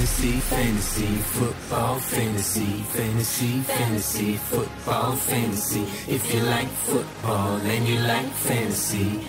Fantasy, fantasy, football, fantasy, fantasy, fantasy, football, fantasy. If you like football and you like fantasy,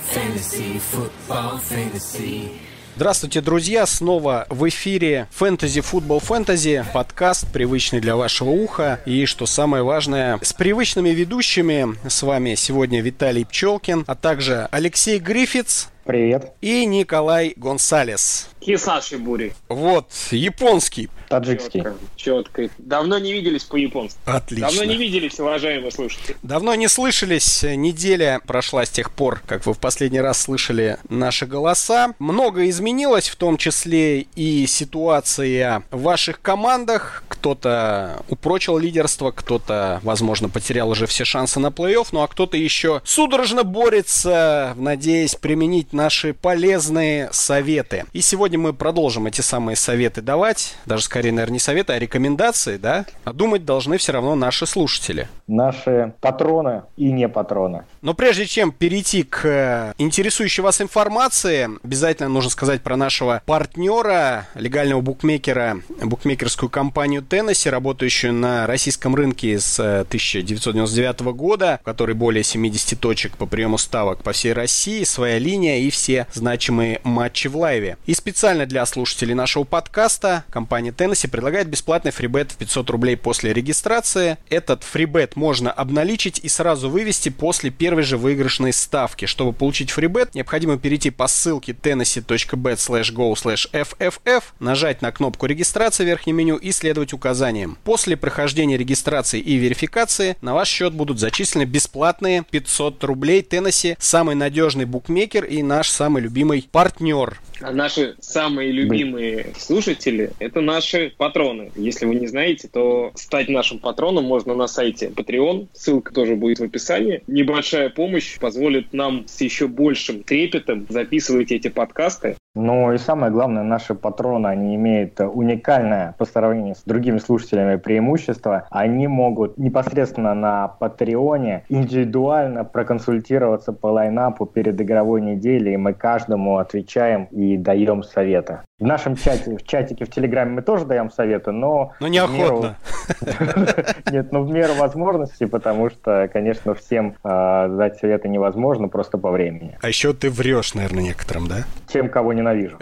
fantasy, football, fantasy. Здравствуйте, друзья! Снова в эфире Фэнтези Футбол Фэнтези, подкаст, привычный для вашего уха. И, что самое важное, с привычными ведущими с вами сегодня Виталий Пчелкин, а также Алексей Грифиц. Привет. И Николай Гонсалес. Кисаши Бури. Вот, японский. Таджикский. Четко, четко. Давно не виделись по-японски. Отлично. Давно не виделись, уважаемые слушатели. Давно не слышались. Неделя прошла с тех пор, как вы в последний раз слышали наши голоса. Много изменилось, в том числе и ситуация в ваших командах. Кто-то упрочил лидерство, кто-то, возможно, потерял уже все шансы на плей-офф, ну а кто-то еще судорожно борется, надеясь применить наши полезные советы. И сегодня мы продолжим эти самые советы давать, даже скорее, наверное, не советы, а рекомендации, да? А думать должны все равно наши слушатели. Наши патроны и не патроны. Но прежде чем перейти к э, интересующей вас информации, обязательно нужно сказать про нашего партнера, легального букмекера, букмекерскую компанию Теннесси, работающую на российском рынке с 1999 года, в которой более 70 точек по приему ставок по всей России, своя линия и все значимые матчи в лайве. И специально для слушателей нашего подкаста компания Теннесси предлагает бесплатный фрибет в 500 рублей после регистрации. Этот фрибет можно обналичить и сразу вывести после первой же выигрышной ставки. Чтобы получить фрибет, необходимо перейти по ссылке tennessee.bet slash go slash fff, нажать на кнопку регистрации в верхнем меню и следовать указаниям. После прохождения регистрации и верификации на ваш счет будут зачислены бесплатные 500 рублей. Теннесси самый надежный букмекер и наш самый любимый партнер. А наши самые любимые слушатели – это наши патроны. Если вы не знаете, то стать нашим патроном можно на сайте Patreon. Ссылка тоже будет в описании. Небольшая помощь позволит нам с еще большим трепетом записывать эти подкасты. Ну и самое главное, наши патроны, они имеют уникальное по сравнению с другими слушателями преимущество. Они могут непосредственно на Патреоне индивидуально проконсультироваться по лайнапу перед игровой неделей, и мы каждому отвечаем и даем советы. В нашем чате, в чатике в Телеграме мы тоже даем советы, но... Но неохотно. Нет, ну в меру возможностей, потому что, конечно, всем а, дать советы невозможно просто по времени. А еще ты врешь, наверное, некоторым, да? Тем, кого ненавижу.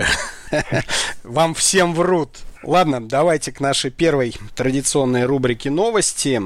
Вам всем врут. Ладно, давайте к нашей первой традиционной рубрике новости.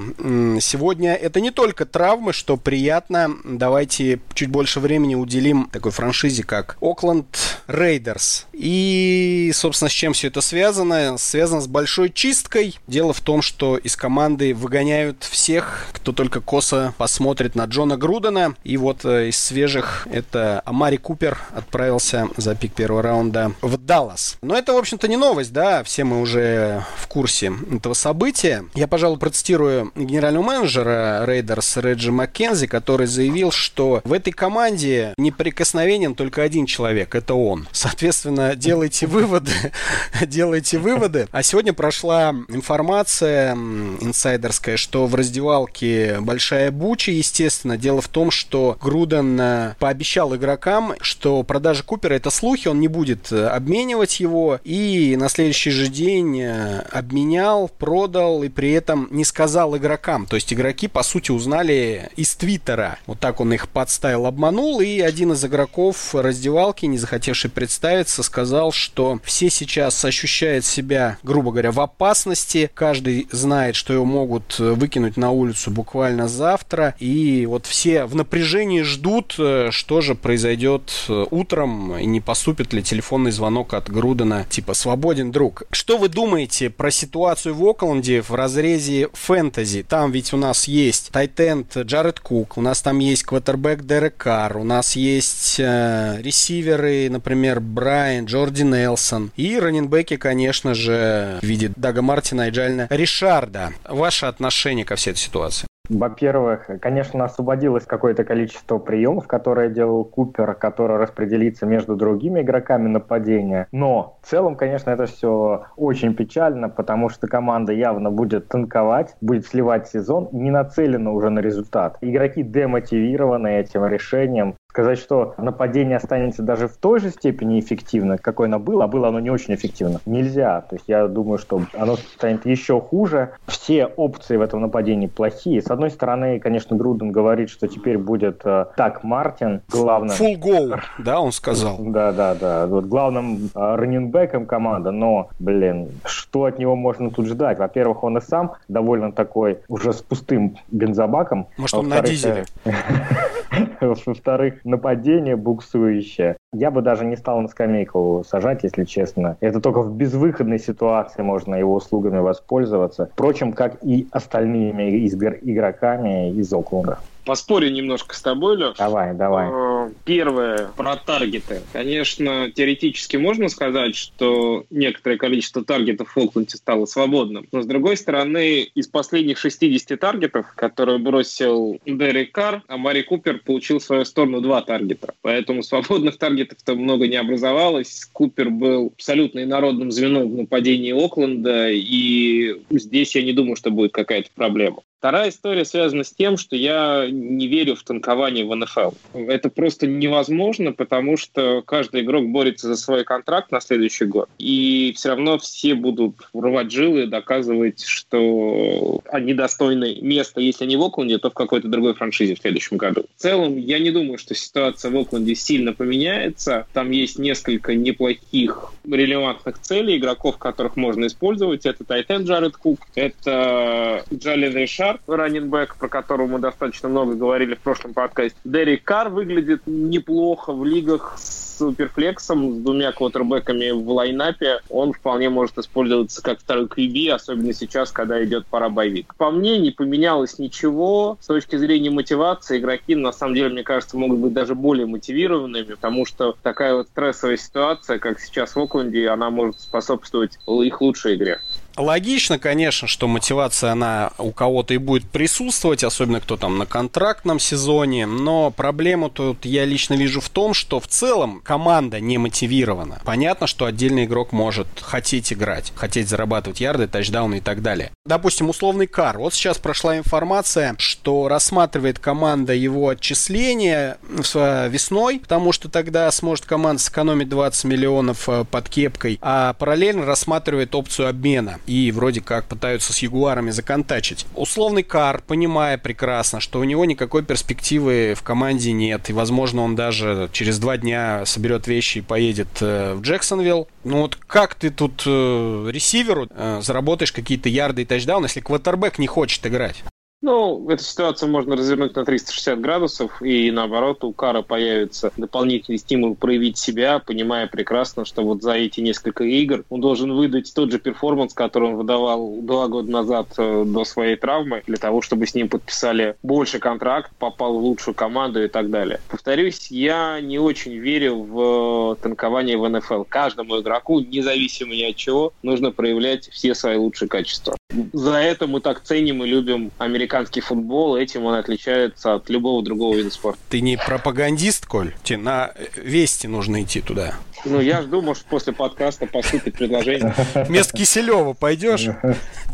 Сегодня это не только травмы, что приятно. Давайте чуть больше времени уделим такой франшизе, как Окленд Рейдерс. И, собственно, с чем все это связано? Связано с большой чисткой. Дело в том, что из команды выгоняют всех, кто только косо посмотрит на Джона Грудена. И вот э, из свежих это Амари Купер отправился за пик первого раунда в Даллас. Но это, в общем-то, не новость, да, все мы уже в курсе этого события. Я, пожалуй, процитирую генерального менеджера Рейдерс Реджи Маккензи, который заявил, что в этой команде неприкосновенен только один человек, это он. Соответственно, делайте выводы, делайте выводы. А сегодня прошла информация инсайдерская, что в раздевалке Большая Буча, естественно, дело в том, что Груден э, пообещал игрокам, что продажа Купера это слухи, он не будет обменивать его, и на следующий же день э, обменял, продал и при этом не сказал игрокам. То есть игроки, по сути, узнали из Твиттера. Вот так он их подставил, обманул, и один из игроков раздевалки, не захотевший представиться, сказал, что все сейчас ощущают себя, грубо говоря, в опасности. Каждый знает, что его могут выкинуть на улицу буквально завтра. И вот все в напряжении ждут, э, что же произойдет э, утром, и не поступит ли телефонный звонок от Грудена, типа «Свободен, друг». Что вы думаете про ситуацию в Окленде в разрезе фэнтези? Там ведь у нас есть Тайтенд Джаред Кук, у нас там есть квотербек Дерек Карр, у нас есть э, ресиверы, например, Брайан, Джорди Нелсон и раненбеки, конечно же, в виде Дага Мартина и Джальна Ришарда. Ваше отношение ко всей этой ситуации? Во-первых, конечно, освободилось какое-то количество приемов, которые делал Купер, которое распределится между другими игроками нападения. Но в целом, конечно, это все очень печально, потому что команда явно будет танковать, будет сливать сезон, не нацелена уже на результат. Игроки демотивированы этим решением. Сказать, что нападение останется даже в той же степени эффективно, какой оно было, а было оно не очень эффективно, нельзя. То есть я думаю, что оно станет еще хуже. Все опции в этом нападении плохие. С одной стороны, конечно, Груден говорит, что теперь будет э, так Мартин главным... Full goal, да, он сказал. Да, да, да. Вот главным э, раненбеком команды, но, блин, что от него можно тут ждать? Во-первых, он и сам довольно такой уже с пустым бензобаком. Может, он на дизеле? Во-вторых, нападение буксующее. Я бы даже не стал на скамейку сажать, если честно. Это только в безвыходной ситуации можно его услугами воспользоваться. Впрочем, как и остальными игроками из Окленда. Поспорю немножко с тобой, Леш. Давай, давай. Э, первое, про таргеты. Конечно, теоретически можно сказать, что некоторое количество таргетов в Фолкленде стало свободным. Но, с другой стороны, из последних 60 таргетов, которые бросил Дерек Карр, а Мари Купер получил в свою сторону два таргета. Поэтому свободных таргетов-то много не образовалось. Купер был абсолютно инородным звеном в нападении Окленда, и здесь я не думаю, что будет какая-то проблема. Вторая история связана с тем, что я не верю в танкование в НФЛ. Это просто невозможно, потому что каждый игрок борется за свой контракт на следующий год. И все равно все будут рвать жилы и доказывать, что они достойны места, если не в Окленде, то в какой-то другой франшизе в следующем году. В целом, я не думаю, что ситуация в Окленде сильно поменяется. Там есть несколько неплохих релевантных целей, игроков, которых можно использовать. Это Тайтен Джаред Кук, это Джалин Ришар, Карр, раненбэк, про которого мы достаточно много говорили в прошлом подкасте. Дерек Карр выглядит неплохо в лигах с суперфлексом, с двумя квотербеками в лайнапе. Он вполне может использоваться как второй QB, особенно сейчас, когда идет пора боевик. По мне, не поменялось ничего. С точки зрения мотивации, игроки, на самом деле, мне кажется, могут быть даже более мотивированными, потому что такая вот стрессовая ситуация, как сейчас в Окленде, она может способствовать их лучшей игре. Логично, конечно, что мотивация, она у кого-то и будет присутствовать, особенно кто там на контрактном сезоне, но проблему тут я лично вижу в том, что в целом команда не мотивирована. Понятно, что отдельный игрок может хотеть играть, хотеть зарабатывать ярды, тачдауны и так далее. Допустим, условный кар. Вот сейчас прошла информация, что рассматривает команда его отчисления весной, потому что тогда сможет команда сэкономить 20 миллионов э, под кепкой, а параллельно рассматривает опцию обмена и вроде как пытаются с Ягуарами законтачить. Условный Кар, понимая прекрасно, что у него никакой перспективы в команде нет, и, возможно, он даже через два дня соберет вещи и поедет э, в Джексонвилл. Ну вот как ты тут э, ресиверу э, заработаешь какие-то ярды и тачдауны, если квотербек не хочет играть? Ну, эту ситуацию можно развернуть на 360 градусов, и наоборот, у Кара появится дополнительный стимул проявить себя, понимая прекрасно, что вот за эти несколько игр он должен выдать тот же перформанс, который он выдавал два года назад э, до своей травмы, для того, чтобы с ним подписали больше контракт, попал в лучшую команду и так далее. Повторюсь, я не очень верю в танкование в НФЛ. Каждому игроку, независимо ни от чего, нужно проявлять все свои лучшие качества. За это мы так ценим и любим американский футбол, этим он отличается от любого другого вида спорта. Ты не пропагандист, Коль? Тебе на вести нужно идти туда. Ну, я жду, может, после подкаста поступит предложение. Вместо Киселева пойдешь?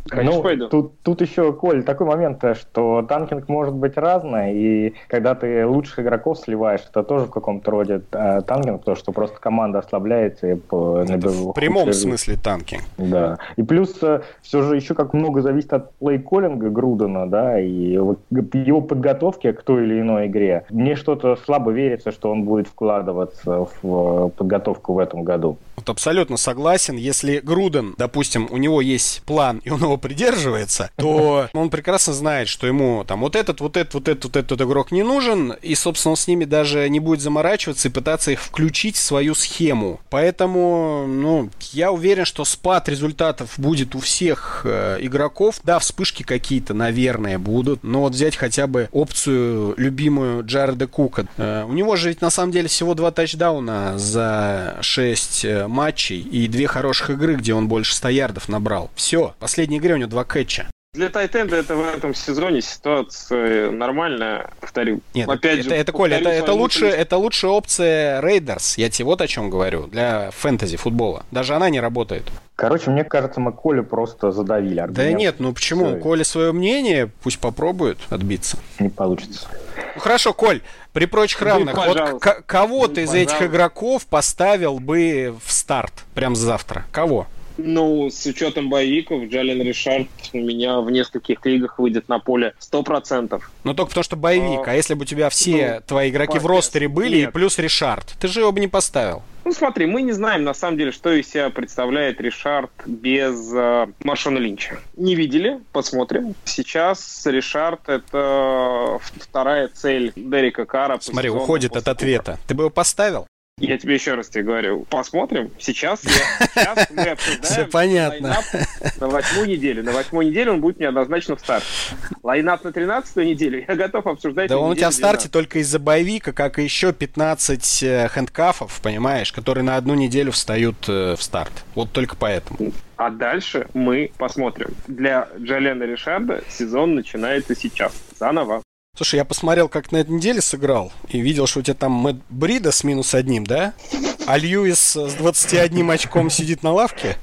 Конечно, ну, пойду. Тут, тут еще, Коль, такой момент, что танкинг может быть разный, и когда ты лучших игроков сливаешь, это тоже в каком-то роде э, танкинг, потому что просто команда ослабляется. И по, это в прямом смысле танкинг. Да. И плюс э, все же еще как много зависит от плей-коллинга Грудена, да, и вот его подготовки к той или иной игре. Мне что-то слабо верится, что он будет вкладываться в э, подготовку подготовку в этом году. Вот абсолютно согласен. Если Груден, допустим, у него есть план, и он его придерживается, то он прекрасно знает, что ему там вот этот, вот этот, вот этот, вот этот игрок не нужен, и, собственно, он с ними даже не будет заморачиваться и пытаться их включить в свою схему. Поэтому, ну, я уверен, что спад результатов будет у всех э, игроков. Да, вспышки какие-то, наверное, будут, но вот взять хотя бы опцию любимую Джареда Кука. Э, у него же ведь на самом деле всего два тачдауна за 6 э, матчей и две хороших игры, где он больше 100 ярдов набрал. Все, в последней игре у него два кэтча. Для тайт-энда это в этом сезоне ситуация нормальная, повторю. Нет, опять это, же, это Коля, это, это, лучше, это лучшая опция Рейдерс. Я тебе вот о чем говорю для фэнтези футбола. Даже она не работает. Короче, мне кажется, мы Колю просто задавили. Аргумент. Да нет, ну почему? Все. Коля свое мнение, пусть попробует отбиться. Не получится. Ну хорошо, Коль, при прочих равных, ну, вот кого ну, ты из этих игроков поставил бы в старт прям завтра? Кого? Ну, с учетом боевиков, Джален Ришард у меня в нескольких лигах выйдет на поле 100%. Но только потому, что боевик. А, а если бы у тебя все ну, твои игроки в ростере были, нет. и плюс Ришард, ты же его бы не поставил. Ну, смотри, мы не знаем, на самом деле, что из себя представляет Ришард без э, Машона Линча. Не видели, посмотрим. Сейчас Ришард — это вторая цель Дерека Кара. Смотри, уходит от ответа. Ты бы его поставил? Я тебе еще раз тебе говорю, посмотрим. Сейчас, я, сейчас мы обсуждаем Все понятно. на восьмую неделю. На восьмую неделю он будет неоднозначно в старте. Line-up на тринадцатую неделю я готов обсуждать. Да он у тебя в старте только из-за bye week'а, как и еще 15 э, handcuff ов, понимаешь, которые на одну неделю встают э, в старт. Вот только поэтому. А дальше мы посмотрим. Для Джалена Ришарда сезон начинается сейчас. Заново. Слушай, я посмотрел, как на этой неделе сыграл, и видел, что у тебя там Мэтт Брида с минус одним, да? А Льюис с 21 очком сидит на лавке?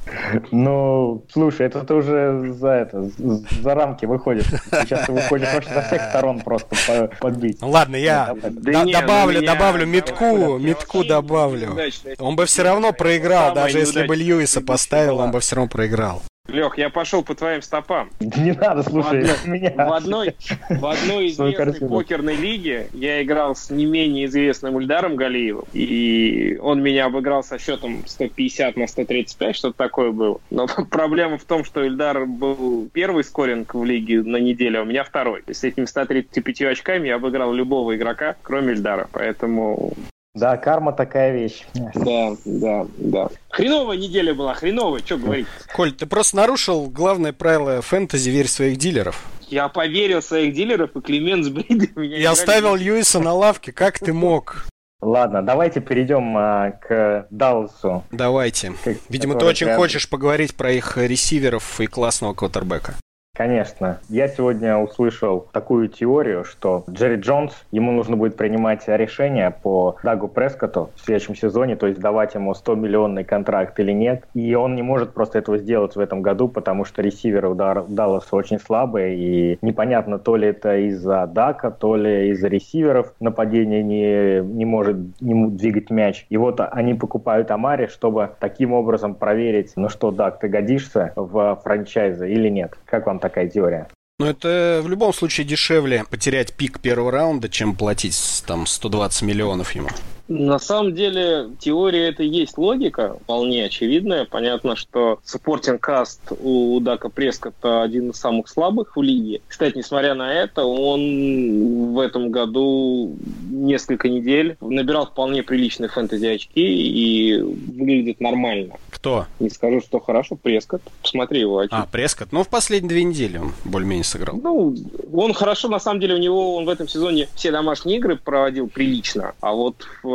Ну, слушай, это ты уже за это, за рамки выходишь. Сейчас ты выходишь вообще со всех сторон просто подбить. Ну ладно, я да не, добавлю, добавлю метку, метку добавлю. Он бы все равно проиграл, даже если бы Льюиса поставил, он бы все равно проиграл. Лех, я пошел по твоим стопам. Не надо, слушай, в одной, меня. В одной, в одной известной покерной лиге я играл с не менее известным Ульдаром Галиевым, и он меня обыграл со счетом 150 на 135, что-то такое было. Но проблема в том, что Ильдар был первый скоринг в лиге на неделю, а у меня второй. С этими 135 очками я обыграл любого игрока, кроме Ильдара, поэтому да, карма такая вещь. Да, да, да. Хреновая неделя была, хреновая, что говорить. Коль, ты просто нарушил главное правило фэнтези «Верь своих дилеров». Я поверил в своих дилеров, и Климент с Бриди меня... Я оставил Льюиса на лавке, как ты мог? Ладно, давайте перейдем а, к Далласу. Давайте. Видимо, ты очень прям... хочешь поговорить про их ресиверов и классного квотербека. Конечно. Я сегодня услышал такую теорию, что Джерри Джонс, ему нужно будет принимать решение по Дагу Прескоту в следующем сезоне, то есть давать ему 100-миллионный контракт или нет. И он не может просто этого сделать в этом году, потому что ресиверы у Далласа очень слабые, и непонятно, то ли это из-за Дака, то ли из-за ресиверов нападение не, не может не двигать мяч. И вот они покупают Амари, чтобы таким образом проверить, ну что, Дак, ты годишься в франчайзе или нет. Как вам такая теория. Но это в любом случае дешевле потерять пик первого раунда, чем платить там 120 миллионов ему. На самом деле, теория это и есть логика, вполне очевидная. Понятно, что supporting каст у Дака Прескота один из самых слабых в лиге. Кстати, несмотря на это, он в этом году несколько недель набирал вполне приличные фэнтези очки и выглядит нормально. Кто? Не скажу, что хорошо, Прескот. Посмотри его очки. А, Прескот. Ну, в последние две недели он более-менее сыграл. Ну, он хорошо, на самом деле, у него он в этом сезоне все домашние игры проводил прилично. А вот в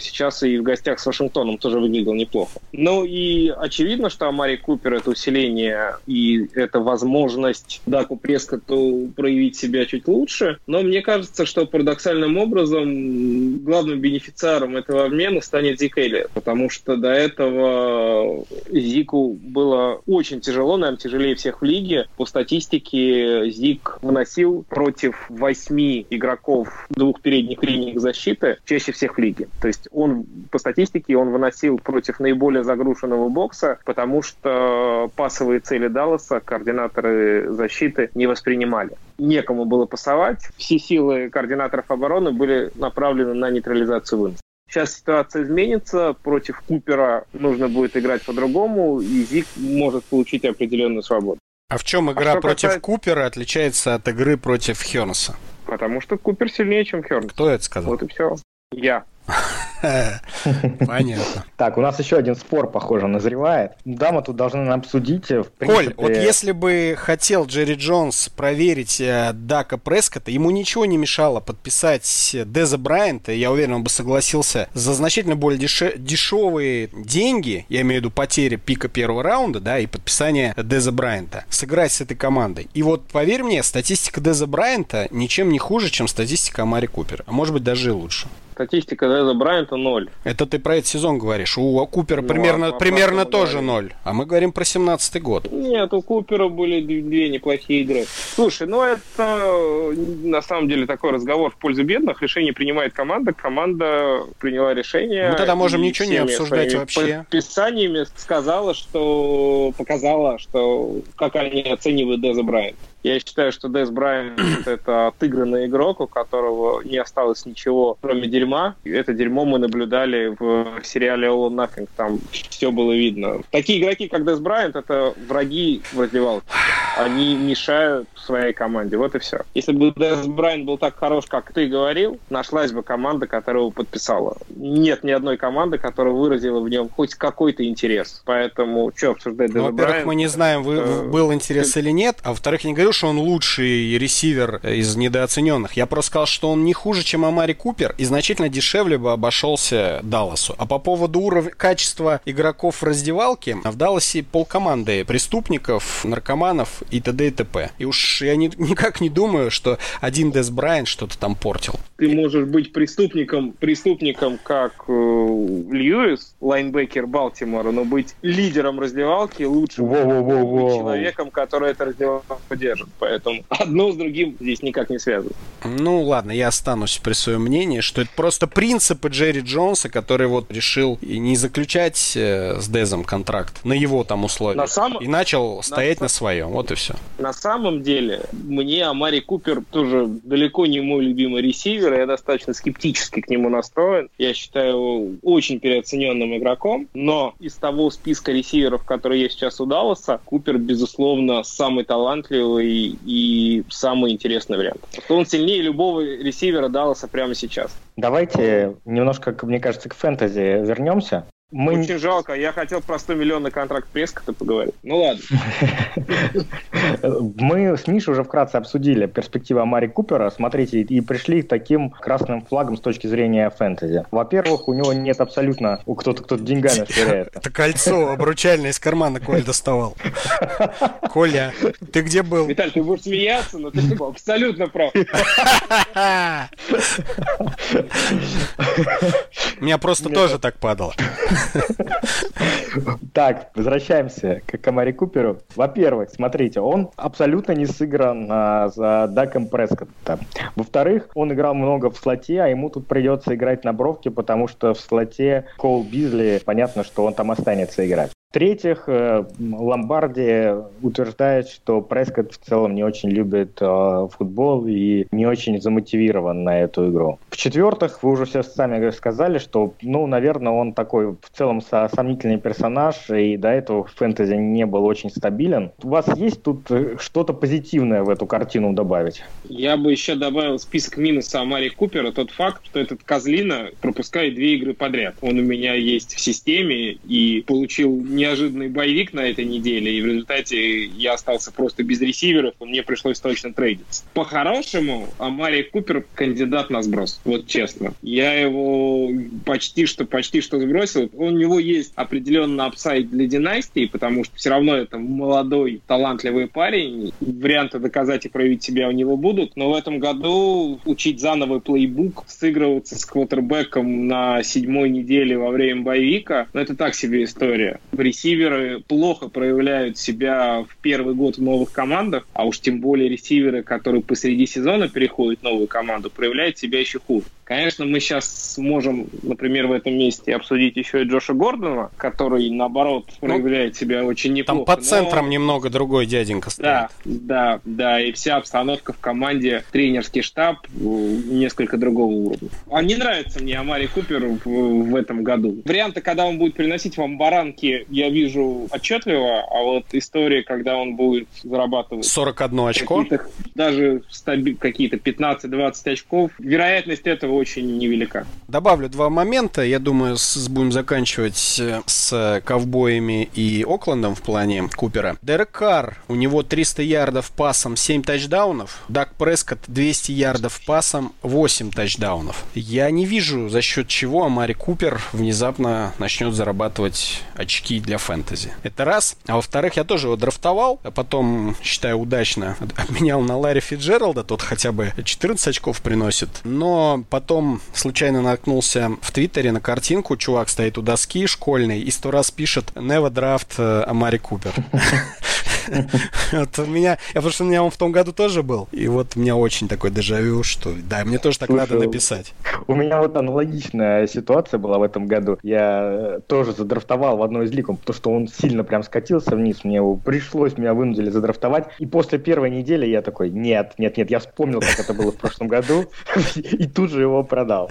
сейчас и в гостях с Вашингтоном тоже выглядел неплохо. Ну и очевидно, что Амари Купер это усиление и это возможность Даку Прескоту проявить себя чуть лучше. Но мне кажется, что парадоксальным образом главным бенефициаром этого обмена станет Зик Элли, потому что до этого Зику было очень тяжело, наверное, тяжелее всех в лиге. По статистике Зик выносил против восьми игроков двух передних линий защиты чаще всех в лиге. То есть он, по статистике, он выносил против наиболее загруженного бокса, потому что пасовые цели Далласа координаторы защиты не воспринимали. Некому было пасовать. Все силы координаторов обороны были направлены на нейтрализацию выноса. Сейчас ситуация изменится, против Купера нужно будет играть по-другому, и Зик может получить определенную свободу. А в чем игра а против касается... Купера отличается от игры против Хернса? Потому что Купер сильнее, чем Хернс. Кто это сказал? Вот и все. Я. Понятно. Так, у нас еще один спор, похоже, назревает. Да, мы тут должны обсудить. В принципе... Коль, вот если бы хотел Джерри Джонс проверить э, Дака Прескота, ему ничего не мешало подписать Деза Брайанта, я уверен, он бы согласился за значительно более деше- дешевые деньги, я имею в виду потери пика первого раунда, да, и подписание Деза Брайанта, сыграть с этой командой. И вот, поверь мне, статистика Деза Брайанта ничем не хуже, чем статистика Амари Купера, а может быть даже и лучше. Статистика Деза Брайанта ноль. Это ты про этот сезон говоришь. У Купера ну, примерно, а, примерно тоже ноль. А мы говорим про семнадцатый год. Нет, у Купера были две неплохие игры. Слушай, ну это на самом деле такой разговор в пользу бедных. Решение принимает команда. Команда приняла решение. Мы тогда можем ничего не обсуждать вообще. Подписаниями сказала, что показала, что как они оценивают Деза Брайанта. Я считаю, что Дэс Брайан — это отыгранный игрок, у которого не осталось ничего, кроме дерьма. Это дерьмо мы наблюдали в сериале All or Nothing. Там все было видно. Такие игроки, как Дэс Брайант, это враги в раздевалке. Они мешают своей команде. Вот и все. Если бы Дэс Брайан был так хорош, как ты говорил, нашлась бы команда, которая его подписала. Нет ни одной команды, которая выразила в нем хоть какой-то интерес. Поэтому что обсуждать Дэс ну, Во-первых, мы не знаем, вы, был интерес или нет. А во-вторых, не говорю, говорю, что он лучший ресивер из недооцененных. Я просто сказал, что он не хуже, чем Амари Купер, и значительно дешевле бы обошелся Далласу. А по поводу уровня качества игроков в раздевалке, в Далласе полкоманды преступников, наркоманов и т.д. и т.п. И уж я не, никак не думаю, что один Дес Брайан что-то там портил. Ты можешь быть преступником, преступником как э, Льюис, лайнбекер Балтимора, но быть лидером раздевалки лучше человеком, который это раздевалку держит держит. Поэтому одно с другим здесь никак не связано. Ну ладно, я останусь при своем мнении, что это просто принципы Джерри Джонса, который вот решил не заключать э, с Дезом контракт на его там условиях. На сам... И начал стоять на, на своем. Вот и все. На самом деле, мне Амари Купер тоже далеко не мой любимый ресивер. Я достаточно скептически к нему настроен. Я считаю его очень переоцененным игроком. Но из того списка ресиверов, которые есть сейчас у Далласа, Купер, безусловно, самый талантливый и, самый интересный вариант. Он сильнее любого ресивера Далласа прямо сейчас. Давайте немножко, мне кажется, к фэнтези вернемся. Мы... Очень жалко, я хотел про 100 миллионный контракт Прескота поговорить. Ну ладно. Мы с Мишей уже вкратце обсудили перспективы Амари Купера, смотрите, и пришли к таким красным флагом с точки зрения фэнтези. Во-первых, у него нет абсолютно... У кто-то кто деньгами швыряет. Это кольцо обручальное из кармана Коль доставал. Коля, ты где был? Виталь, ты будешь смеяться, но ты был абсолютно прав. У меня просто тоже так падало. Так, возвращаемся к Камари Куперу. Во-первых, смотрите, он абсолютно не сыгран а, за Даком Прескотта. Во-вторых, он играл много в слоте, а ему тут придется играть на бровке, потому что в слоте Кол Бизли, понятно, что он там останется играть. В-третьих, э, Ломбарди утверждает, что Прескотт в целом не очень любит э, футбол и не очень замотивирован на эту игру. В-четвертых, вы уже все сами сказали, что, ну, наверное, он такой в целом сомнительный персонаж, и до этого в фэнтези не был очень стабилен. У вас есть тут э, что-то позитивное в эту картину добавить? Я бы еще добавил список минуса Амари Купера, тот факт, что этот Козлина пропускает две игры подряд. Он у меня есть в системе и получил неожиданный боевик на этой неделе, и в результате я остался просто без ресиверов, и мне пришлось точно трейдиться. По-хорошему, Амари Купер кандидат на сброс, вот честно. Я его почти что, почти что сбросил. У него есть определенный апсайд для династии, потому что все равно это молодой, талантливый парень. Варианты доказать и проявить себя у него будут, но в этом году учить заново плейбук, сыгрываться с квотербеком на седьмой неделе во время боевика, ну это так себе история. В ресиверы плохо проявляют себя в первый год в новых командах, а уж тем более ресиверы, которые посреди сезона переходят в новую команду, проявляют себя еще хуже. Конечно, мы сейчас сможем, например, в этом месте обсудить еще и Джоша Гордона, который, наоборот, ну, проявляет ну, себя очень неплохо. Там под центром но... немного другой дяденька стоит. Да, да, да, и вся обстановка в команде, тренерский штаб несколько другого уровня. А не нравится мне Амари Купер в, в этом году. Варианты, когда он будет приносить вам баранки, я вижу отчетливо, а вот история, когда он будет зарабатывать... 41 очко? Даже какие-то 15-20 очков, вероятность этого очень невелика. Добавлю два момента. Я думаю, с, будем заканчивать э, с ковбоями и Оклендом в плане Купера. Дерек Карр, у него 300 ярдов пасом, 7 тачдаунов. Дак Прескотт 200 ярдов пасом, 8 тачдаунов. Я не вижу, за счет чего Амари Купер внезапно начнет зарабатывать очки для фэнтези. Это раз. А во-вторых, я тоже его драфтовал, а потом, считаю, удачно обменял на Ларри Фиджералда. Тот хотя бы 14 очков приносит. Но потом Потом случайно наткнулся в Твиттере на картинку, чувак стоит у доски школьной и сто раз пишет «Never draft Амари Купер». Вот у меня, я потому что у меня он в том году тоже был, и вот у меня очень такой дежавю, что да, мне тоже так надо написать. У меня вот аналогичная ситуация была в этом году. Я тоже задрафтовал в одной из лиг, потому что он сильно прям скатился вниз, мне его пришлось, меня вынудили задрафтовать, и после первой недели я такой, нет, нет, нет, я вспомнил, как это было в прошлом году, и тут же его продал.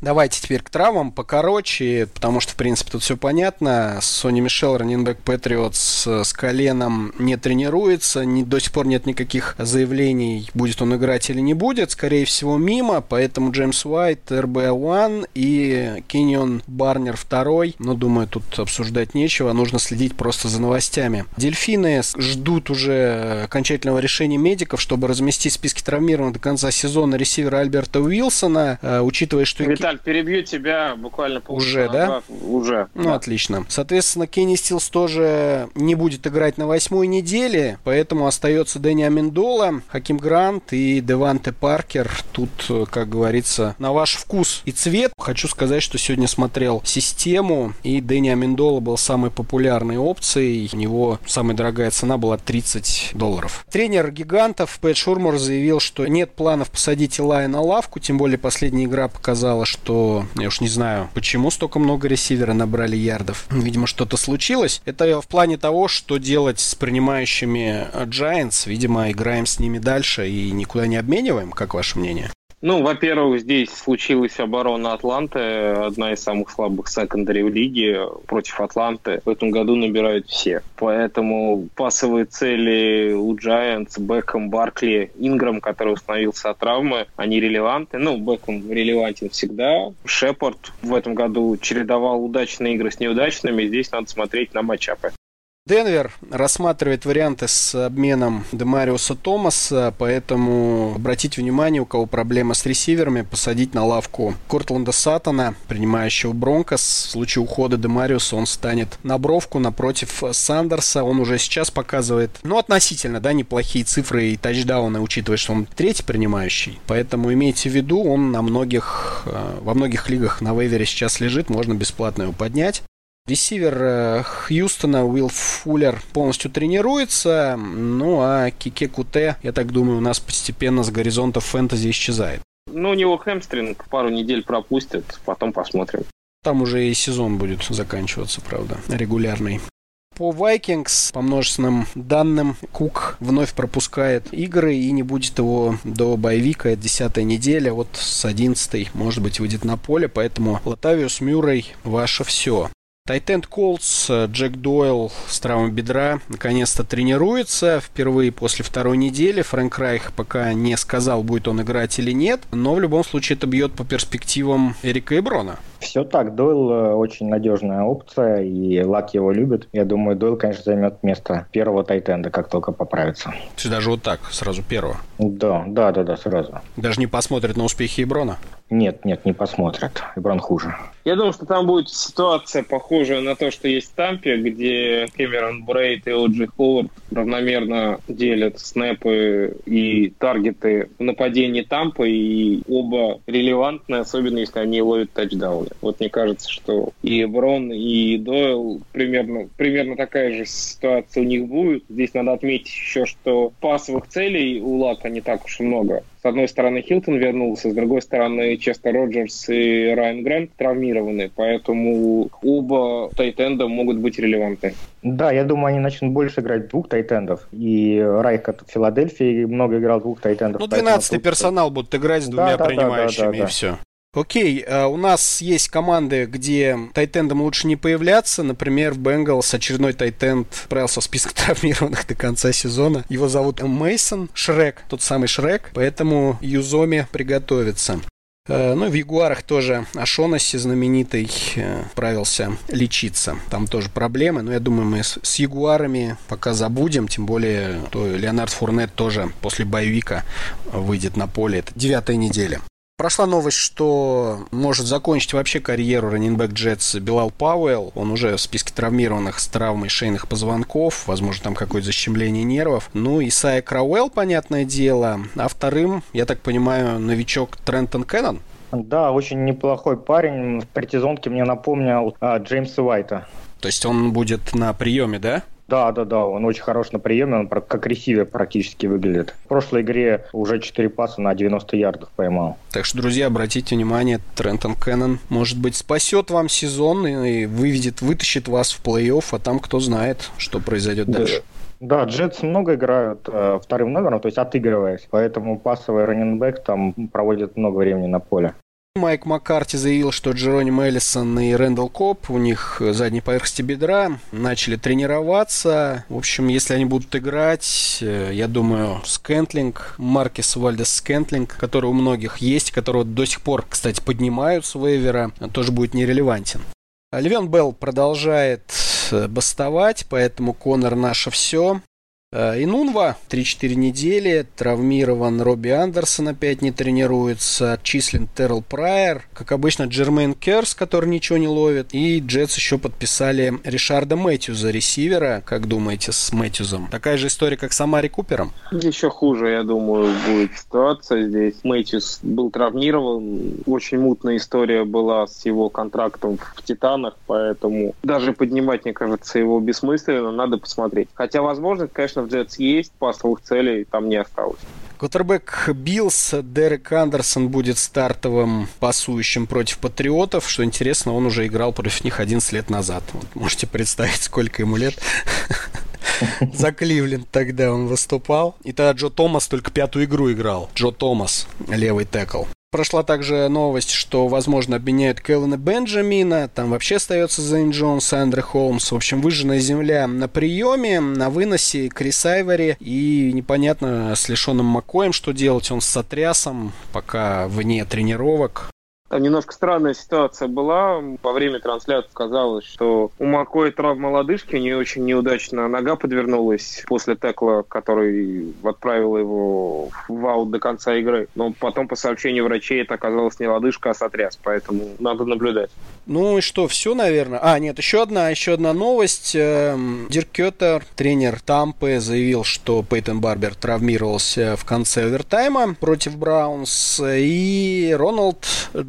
Давайте теперь к травмам покороче, потому что, в принципе, тут все понятно. Сони Мишел, раненбэк Патриотс с коленом не тренируется, не, до сих пор нет никаких заявлений, будет он играть или не будет. Скорее всего, мимо, поэтому Джеймс Уайт, РБ-1 и Кеннион Барнер 2. Но, думаю, тут обсуждать нечего, нужно следить просто за новостями. Дельфины ждут уже окончательного решения медиков, чтобы разместить списки травмированных до конца сезона ресивера Альберта Уилсона, э, учитывая, что... Виталь, перебью тебя буквально Уже, да? Уже. Ну, да. отлично. Соответственно, Кенни Стилс тоже не будет играть на восьмой неделе, поэтому остается Дэнни Амендола, Хаким Грант и Деванте Паркер. Тут, как говорится, на ваш вкус и цвет. Хочу сказать, что сегодня смотрел систему, и Дэнни Амендола был самой популярной опцией. У него самая дорогая цена была 30 долларов. Тренер гигантов Пэт Шурмор заявил, что нет планов посадить Илая на лавку, тем более последняя игра показала, что что я уж не знаю, почему столько много ресивера набрали ярдов. Видимо, что-то случилось. Это в плане того, что делать с принимающими Giants. Видимо, играем с ними дальше и никуда не обмениваем. Как ваше мнение? Ну, во-первых, здесь случилась оборона Атланты, одна из самых слабых секондарей в лиге. Против Атланты в этом году набирают все. Поэтому пасовые цели у Giants, Бекхэм, Баркли, Инграм, который установился от травмы, они релевантны. Ну, Бекхэм релевантен всегда. Шепард в этом году чередовал удачные игры с неудачными. Здесь надо смотреть на матчапы. Денвер рассматривает варианты с обменом Демариуса Томаса, поэтому обратите внимание, у кого проблема с ресиверами, посадить на лавку Кортланда Сатана, принимающего Бронкос. В случае ухода Демариуса он станет на бровку напротив Сандерса. Он уже сейчас показывает, ну, относительно, да, неплохие цифры и тачдауны, учитывая, что он третий принимающий. Поэтому имейте в виду, он на многих, э, во многих лигах на вейвере сейчас лежит, можно бесплатно его поднять. Ресивер э, Хьюстона Уилл Фуллер полностью тренируется, ну а Кике Куте, я так думаю, у нас постепенно с горизонта фэнтези исчезает. Ну, у него хэмстринг, пару недель пропустит, потом посмотрим. Там уже и сезон будет заканчиваться, правда, регулярный. По Vikings, по множественным данным, Кук вновь пропускает игры и не будет его до боевика. Это десятая неделя, вот с одиннадцатой, может быть, выйдет на поле, поэтому Латавиус Мюррей ваше все. Тайтенд Колдс, э, Джек Дойл с травмой бедра наконец-то тренируется впервые после второй недели. Фрэнк Райх пока не сказал, будет он играть или нет, но в любом случае это бьет по перспективам Эрика Эброна. Все так, Дойл э, очень надежная опция, и Лак его любит. Я думаю, Дойл, конечно, займет место первого тайтенда, как только поправится. То есть даже вот так, сразу первого? Да, да, да, да, сразу. Даже не посмотрит на успехи Эброна? Нет, нет, не посмотрят. Эброн хуже. Я думаю, что там будет ситуация похожая на то, что есть в Тампе, где Кэмерон Брейт и О Джей Ховард равномерно делят snap ы и target ы в нападении Тампы, и оба релевантны, особенно если они ловят тачдауны. Вот мне кажется, что Иброн, и Дойл примерно, примерно такая же ситуация у них будет. Здесь надо отметить еще, что пасовых целей у Лака не так уж и много. С одной стороны Хилтон вернулся, с другой стороны Честер Роджерс и Райан Грант травмированы, поэтому оба тайтенда могут быть релевантны. Да, я думаю, они начнут больше играть двух тайтендов. И Райк от Филадельфии много играл двух тайтендов. Ну, 12-й персонал будут играть с двумя да, принимающими, да, да, да, да, и все. Окей, э, у нас есть команды, где тайтендам лучше не появляться. Например, в Бенгалс очередной тайтенд отправился в список травмированных до конца сезона. Его зовут Мейсон Шрек, тот самый Шрек, поэтому Юзоми приготовится. Э, ну, в Ягуарах тоже Ашонаси знаменитый э, отправился лечиться. Там тоже проблемы, но я думаю, мы с Ягуарами пока забудем, тем более то Леонард Фурнет тоже после боевика выйдет на поле. Это девятая неделя. Прошла новость, что может закончить вообще карьеру раненбэк Джетс Билал Пауэлл. Он уже в списке травмированных с травмой шейных позвонков. Возможно, там какое-то защемление нервов. Ну, и Сая Крауэлл, понятное дело. А вторым, я так понимаю, новичок Трентон Кеннон. Да, очень неплохой парень. В партизонке мне напомнил а, Джеймса Уайта. То есть он будет на приеме, да? Да, да, да, он очень хорош на приеме, он как ресивер практически выглядит. В прошлой игре уже 4 паса на 90 ярдов поймал. Так что, друзья, обратите внимание, Трентон Кеннон, может быть, спасет вам сезон и выведет, вытащит вас в плей-офф, а там кто знает, что произойдет да. дальше. Да, Джетс много играют э, вторым номером, то есть отыгрываясь, поэтому пассовый раненбэк там проводит много времени на поле. Майк Маккарти заявил, что Джеронимо Эллисон и Рэндалл Кобб, у них задней поверхности бедра, начали тренироваться. В общем, если они будут играть, э, я думаю, Скентлинг, Маркес Вальдес Скентлинг, который у многих есть, которого до сих пор, кстати, поднимают с waiver а, тоже будет нерелевантен. Левеон Белл продолжает э, бастовать, поэтому Конор наше все. Э, Энунва 3-4 недели, травмирован Робби Андерсон опять не тренируется, отчислен Террел Прайер, как обычно Джермейн Керс, который ничего не ловит, и Джетс еще подписали Ришарда Мэтьюза, ресивера, как думаете, с Мэтьюзом? Такая же история, как с Амари Купером? Еще хуже, я думаю, будет ситуация здесь. Мэтьюз был травмирован, очень мутная история была с его контрактом в Титанах, поэтому даже поднимать, мне кажется, его бессмысленно, надо посмотреть. Хотя, возможно, конечно, конечно, в Джетс есть, пасовых целей там не осталось. Квотербек Биллс Дерек Андерсон будет стартовым пасующим против Патриотов. Что интересно, он уже играл против них 11 лет назад. Вот можете представить, сколько ему лет. За Кливленд тогда он выступал. И тогда Джо Томас только пятую игру играл. Джо Томас, левый текл. Прошла также новость, что, возможно, обменяют Кэллена Бенджамина. Там вообще остается Зейн Джонс, Андре Холмс. В общем, выжженная земля на приеме, на выносе Крис Айвори. И непонятно с лишенным Макоем, что делать. Он с сотрясом, пока вне тренировок. Там немножко странная ситуация была. Во время трансляции казалось, что у Макоя травма лодыжки, у нее очень неудачно нога подвернулась после текла, который отправил его в аут до конца игры. Но потом, по сообщению врачей, это оказалось не лодыжка, а сотряс, поэтому надо наблюдать. Ну и что, все, наверное? А, нет, еще одна, еще одна новость. Эм, Дирк Кеттер, тренер Тампы, заявил, что Пейтон Барбер травмировался в конце овертайма против Браунс. И Роналд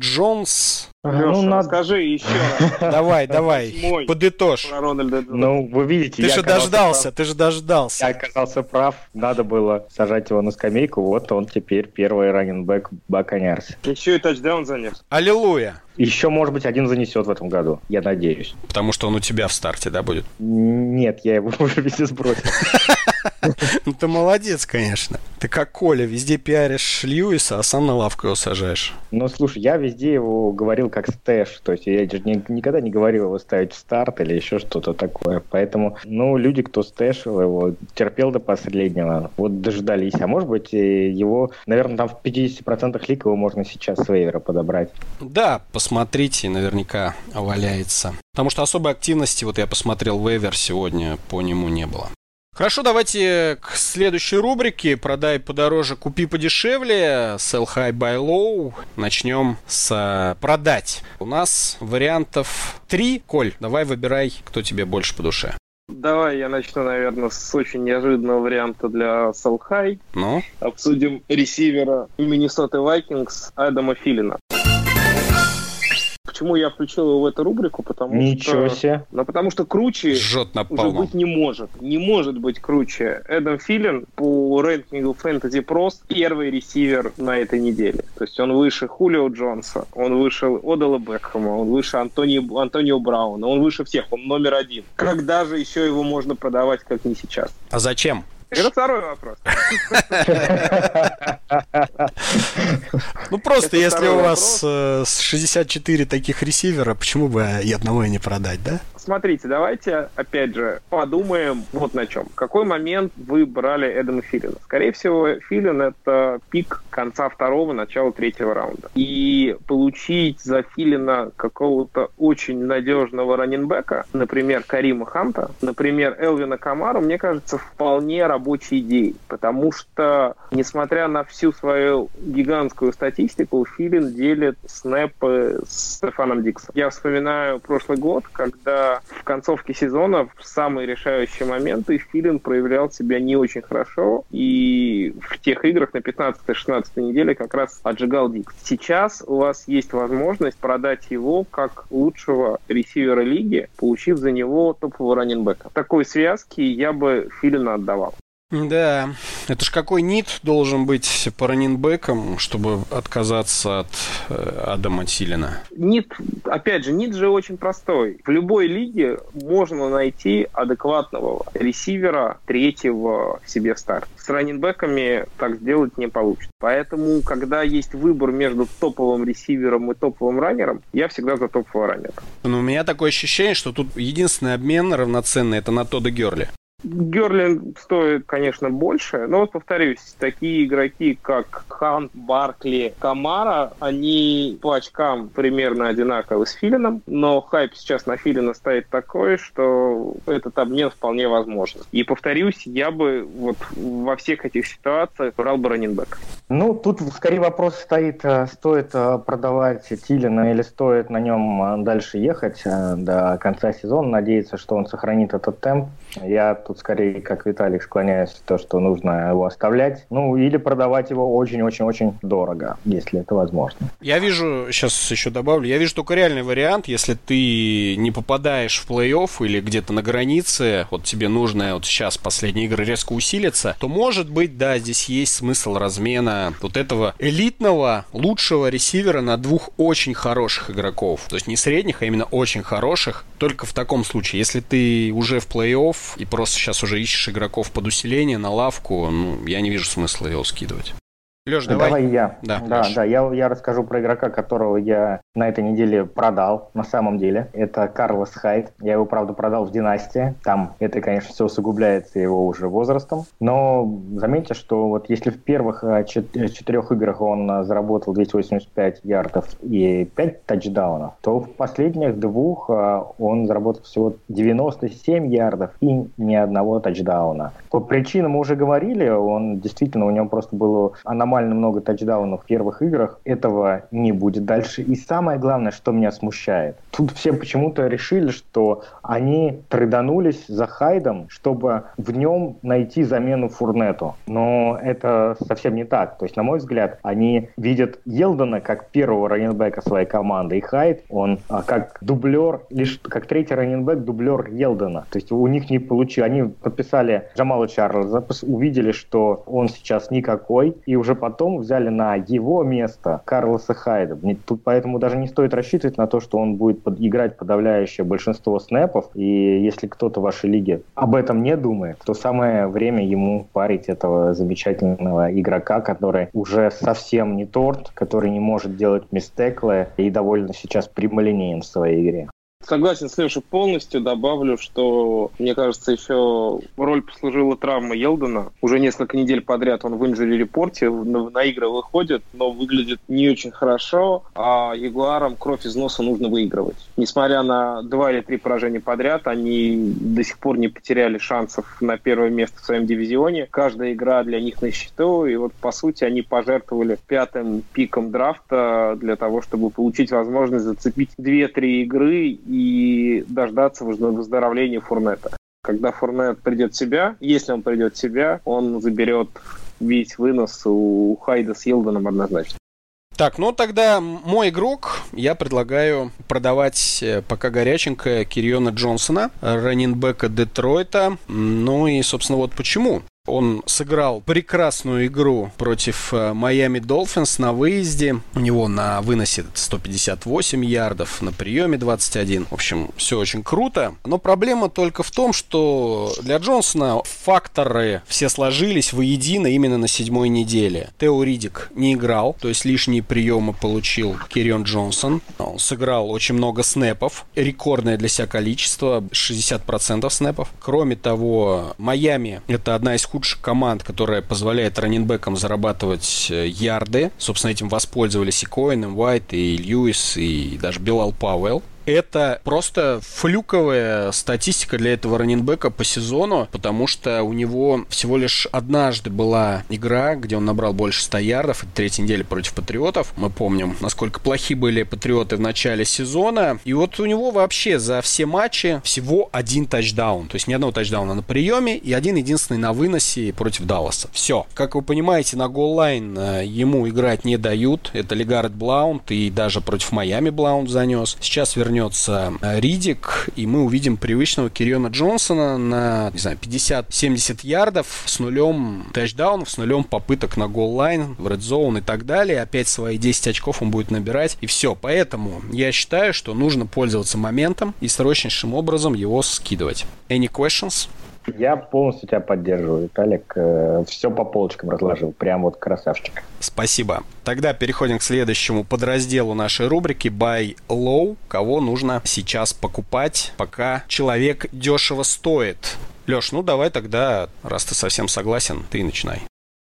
Джонс Леша, ну, надо... скажи еще раз. Давай, давай, подытожь. Ну, вы видите, Ты же дождался, ты же дождался. Я оказался прав, надо было сажать его на скамейку, вот он теперь первый раненбэк Баконярс. Еще и тачдаун занес. Аллилуйя. Еще, может быть, один занесет в этом году, я надеюсь. Потому что он у тебя в старте, да, будет? Нет, я его уже везде сбросил. Ну ты молодец, конечно. Ты как Коля, везде пиаришь Льюиса, а сам на лавку его сажаешь. Ну, слушай, я везде его говорил как stash, то есть я никогда не говорил его ставить в старт или еще что-то такое. Поэтому, ну, люди, кто stash ил его, терпел до последнего, вот дождались. А может быть, его, наверное, там в 50% лиг его можно сейчас с waiver а подобрать. Да, посмотрите, наверняка валяется. Потому что особой активности, вот я посмотрел вейвер сегодня, по нему не было. Хорошо, давайте к следующей рубрике. Продай подороже, купи подешевле. Sell high, buy low. Начнем с э, продать. У нас вариантов три. Коль, давай выбирай, кто тебе больше по душе. Давай я начну, наверное, с очень неожиданного варианта для Sell High. Ну? Обсудим ресивера Миннесоты Вайкингс Адама Филина. Почему я включил его в эту рубрику? Потому Ничего что... себе. Ну, потому что круче Жжет уже быть не может. Не может быть круче. Эдам Филин по рейтингу Fantasy Pros первый ресивер на этой неделе. То есть он выше Хулио Джонса, он выше Одела Бекхэма, он выше Антони... Антонио Брауна, он выше всех, он номер один. Когда же еще его можно продавать, как не сейчас? А зачем? Это второй вопрос. Ну просто, если у вас 64 э, таких ресивера, почему бы и одного и не продать, да? Смотрите, давайте, опять же, подумаем вот на чем. В какой момент вы брали Эдама Филина? Скорее всего, Филин — это пик конца второго, начала третьего раунда. И получить за Филина какого-то очень надежного раненбека, например, Карима Ханта, например, Элвина Камару, мне кажется, вполне рабочей идеей. Потому что, несмотря на всю свою гигантскую статистику, Филин делит снэпы с Стефаном Диксом. Я вспоминаю прошлый год, когда в концовке сезона в самые решающие моменты Филин проявлял себя не очень хорошо, и в тех играх на 15-16 неделе как раз отжигал Дик. Сейчас у вас есть возможность продать его как лучшего ресивера лиги, получив за него топового раненбека. Такой связке я бы Филина отдавал. Да, это ж какой нит должен быть по раненбекам, чтобы отказаться от э, Адама Тилина? Нит, опять же, нит же очень простой. В любой лиге можно найти адекватного ресивера третьего себе старт. С раненбеками так сделать не получится. Поэтому, когда есть выбор между топовым ресивером и топовым раннером, я всегда за топового раннера. Но у меня такое ощущение, что тут единственный обмен равноценный это на Тода Герли. Герлин стоит, конечно, больше, но вот повторюсь, такие игроки, как Хан, Баркли, Камара, они по очкам примерно одинаковы с Филином, но хайп сейчас на Филина стоит такой, что этот обмен вполне возможен. И повторюсь, я бы вот во всех этих ситуациях брал бы раненбэк. Ну, тут скорее вопрос стоит, э, стоит э, продавать Тилина или стоит на нем э, дальше ехать до конца сезона, надеяться, что он сохранит этот темп. Я тут скорее, как Виталик, склоняюсь в то, что нужно его оставлять. Ну, или продавать его очень-очень-очень дорого, если это возможно. Я вижу, сейчас еще добавлю, я вижу только реальный вариант, если ты не попадаешь в плей-офф или где-то на границе, вот тебе нужно вот сейчас последние игры резко усилиться, то может быть, да, здесь есть смысл размена вот этого элитного, лучшего ресивера на двух очень хороших игроков. То есть не средних, а именно очень хороших. Только в таком случае, если ты уже в плей-офф и просто сейчас уже ищешь игроков под усиление на лавку, ну, я не вижу смысла его скидывать. Леш, давай. Давай я. Да, да, да я, я расскажу про игрока, которого я на этой неделе продал, на самом деле. Это Карлос Хайт. Я его, правда, продал в Династии. Там это, конечно, все усугубляется его уже возрастом. Но заметьте, что вот если в первых э, четырех играх он э, заработал 285 ярдов и 5 тачдаунов, то в последних двух э, он заработал всего 97 ярдов и ни одного тачдауна. По причинам мы уже говорили, он действительно, у него просто было аномально аномально много тачдаунов в первых играх. Этого не будет дальше. И самое главное, что меня смущает. Тут все почему-то решили, что они трейданулись за Хайдом, чтобы в нем найти замену Фурнету. Но это совсем не так. То есть, на мой взгляд, они видят Елдона как первого раненбека своей команды. И Хайд, он а, как дублер, лишь как третий раненбек, дублер Елдона. То есть у них не получилось. Они подписали Джамала Чарльза, увидели, что он сейчас никакой, и уже потом взяли на его место Карлоса Хайда. Поэтому даже не стоит рассчитывать на то, что он будет под, играть подавляющее большинство снэпов. И если кто-то в вашей лиге об этом не думает, то самое время ему парить этого замечательного игрока, который уже совсем не торт, который не может делать мистеклы и довольно сейчас прямолинеен в своей игре. Согласен с Лешей полностью. Добавлю, что, мне кажется, еще роль послужила травма Елдена. Уже несколько недель подряд он в инжури репорте на игры выходит, но выглядит не очень хорошо, а Ягуарам кровь из носа нужно выигрывать. Несмотря на два или три поражения подряд, они до сих пор не потеряли шансов на первое место в своем дивизионе. Каждая игра для них на счету, и вот, по сути, они пожертвовали пятым пиком драфта для того, чтобы получить возможность зацепить две-три игры и дождаться выздоровления Фурнета. Когда Фурнет придет в себя, если он придет в себя, он заберет весь вынос у Хайда с Елденом однозначно. Так, ну тогда мой игрок, я предлагаю продавать э, пока горяченько Кириона Джонсона, раннинбека Детройта. Ну и, собственно, вот почему. Он сыграл прекрасную игру против э, Майами Долфинс на выезде. У него на выносе 158 ярдов, на приеме 21. В общем, все очень круто. Но проблема только в том, что для Джонсона факторы все сложились воедино именно на седьмой неделе. Тео Ридик не играл, то есть лишние приемы получил Кирион Джонсон. Он сыграл очень много снэпов, рекордное для себя количество, 60% снэпов. Кроме того, Майами это одна из худших команд, которая позволяет раненбекам зарабатывать э, ярды. Собственно, этим воспользовались и Коин, и Уайт, и Льюис, и даже Билал Пауэлл. Это просто флюковая статистика для этого раненбека по сезону, потому что у него всего лишь однажды была игра, где он набрал больше 100 ярдов, это третья неделя против Патриотов. Мы помним, насколько плохи были Патриоты в начале сезона. И вот у него вообще за все матчи всего один тачдаун. То есть ни одного тачдауна на приеме и один единственный на выносе против Далласа. Все. Как вы понимаете, на голлайн э, ему играть не дают. Это Легард Блаунт и даже против Майами Блаунт занес. Сейчас вернется э, Ридик, и мы увидим привычного Кириона Джонсона на, не знаю, 50-70 ярдов с нулем тачдаунов, с нулем попыток на голлайн, в zone и так далее. Опять свои 10 очков он будет набирать. И все. Поэтому я считаю, что нужно пользоваться моментом и срочнейшим образом его скидывать. Any questions? Я полностью тебя поддерживаю, Виталик. Э, Все по полочкам разложил. Прям вот красавчик. Спасибо. Тогда переходим к следующему подразделу нашей рубрики Buy Low. Кого нужно сейчас покупать, пока человек дешево стоит. Леш, ну давай тогда, раз ты совсем согласен, ты начинай.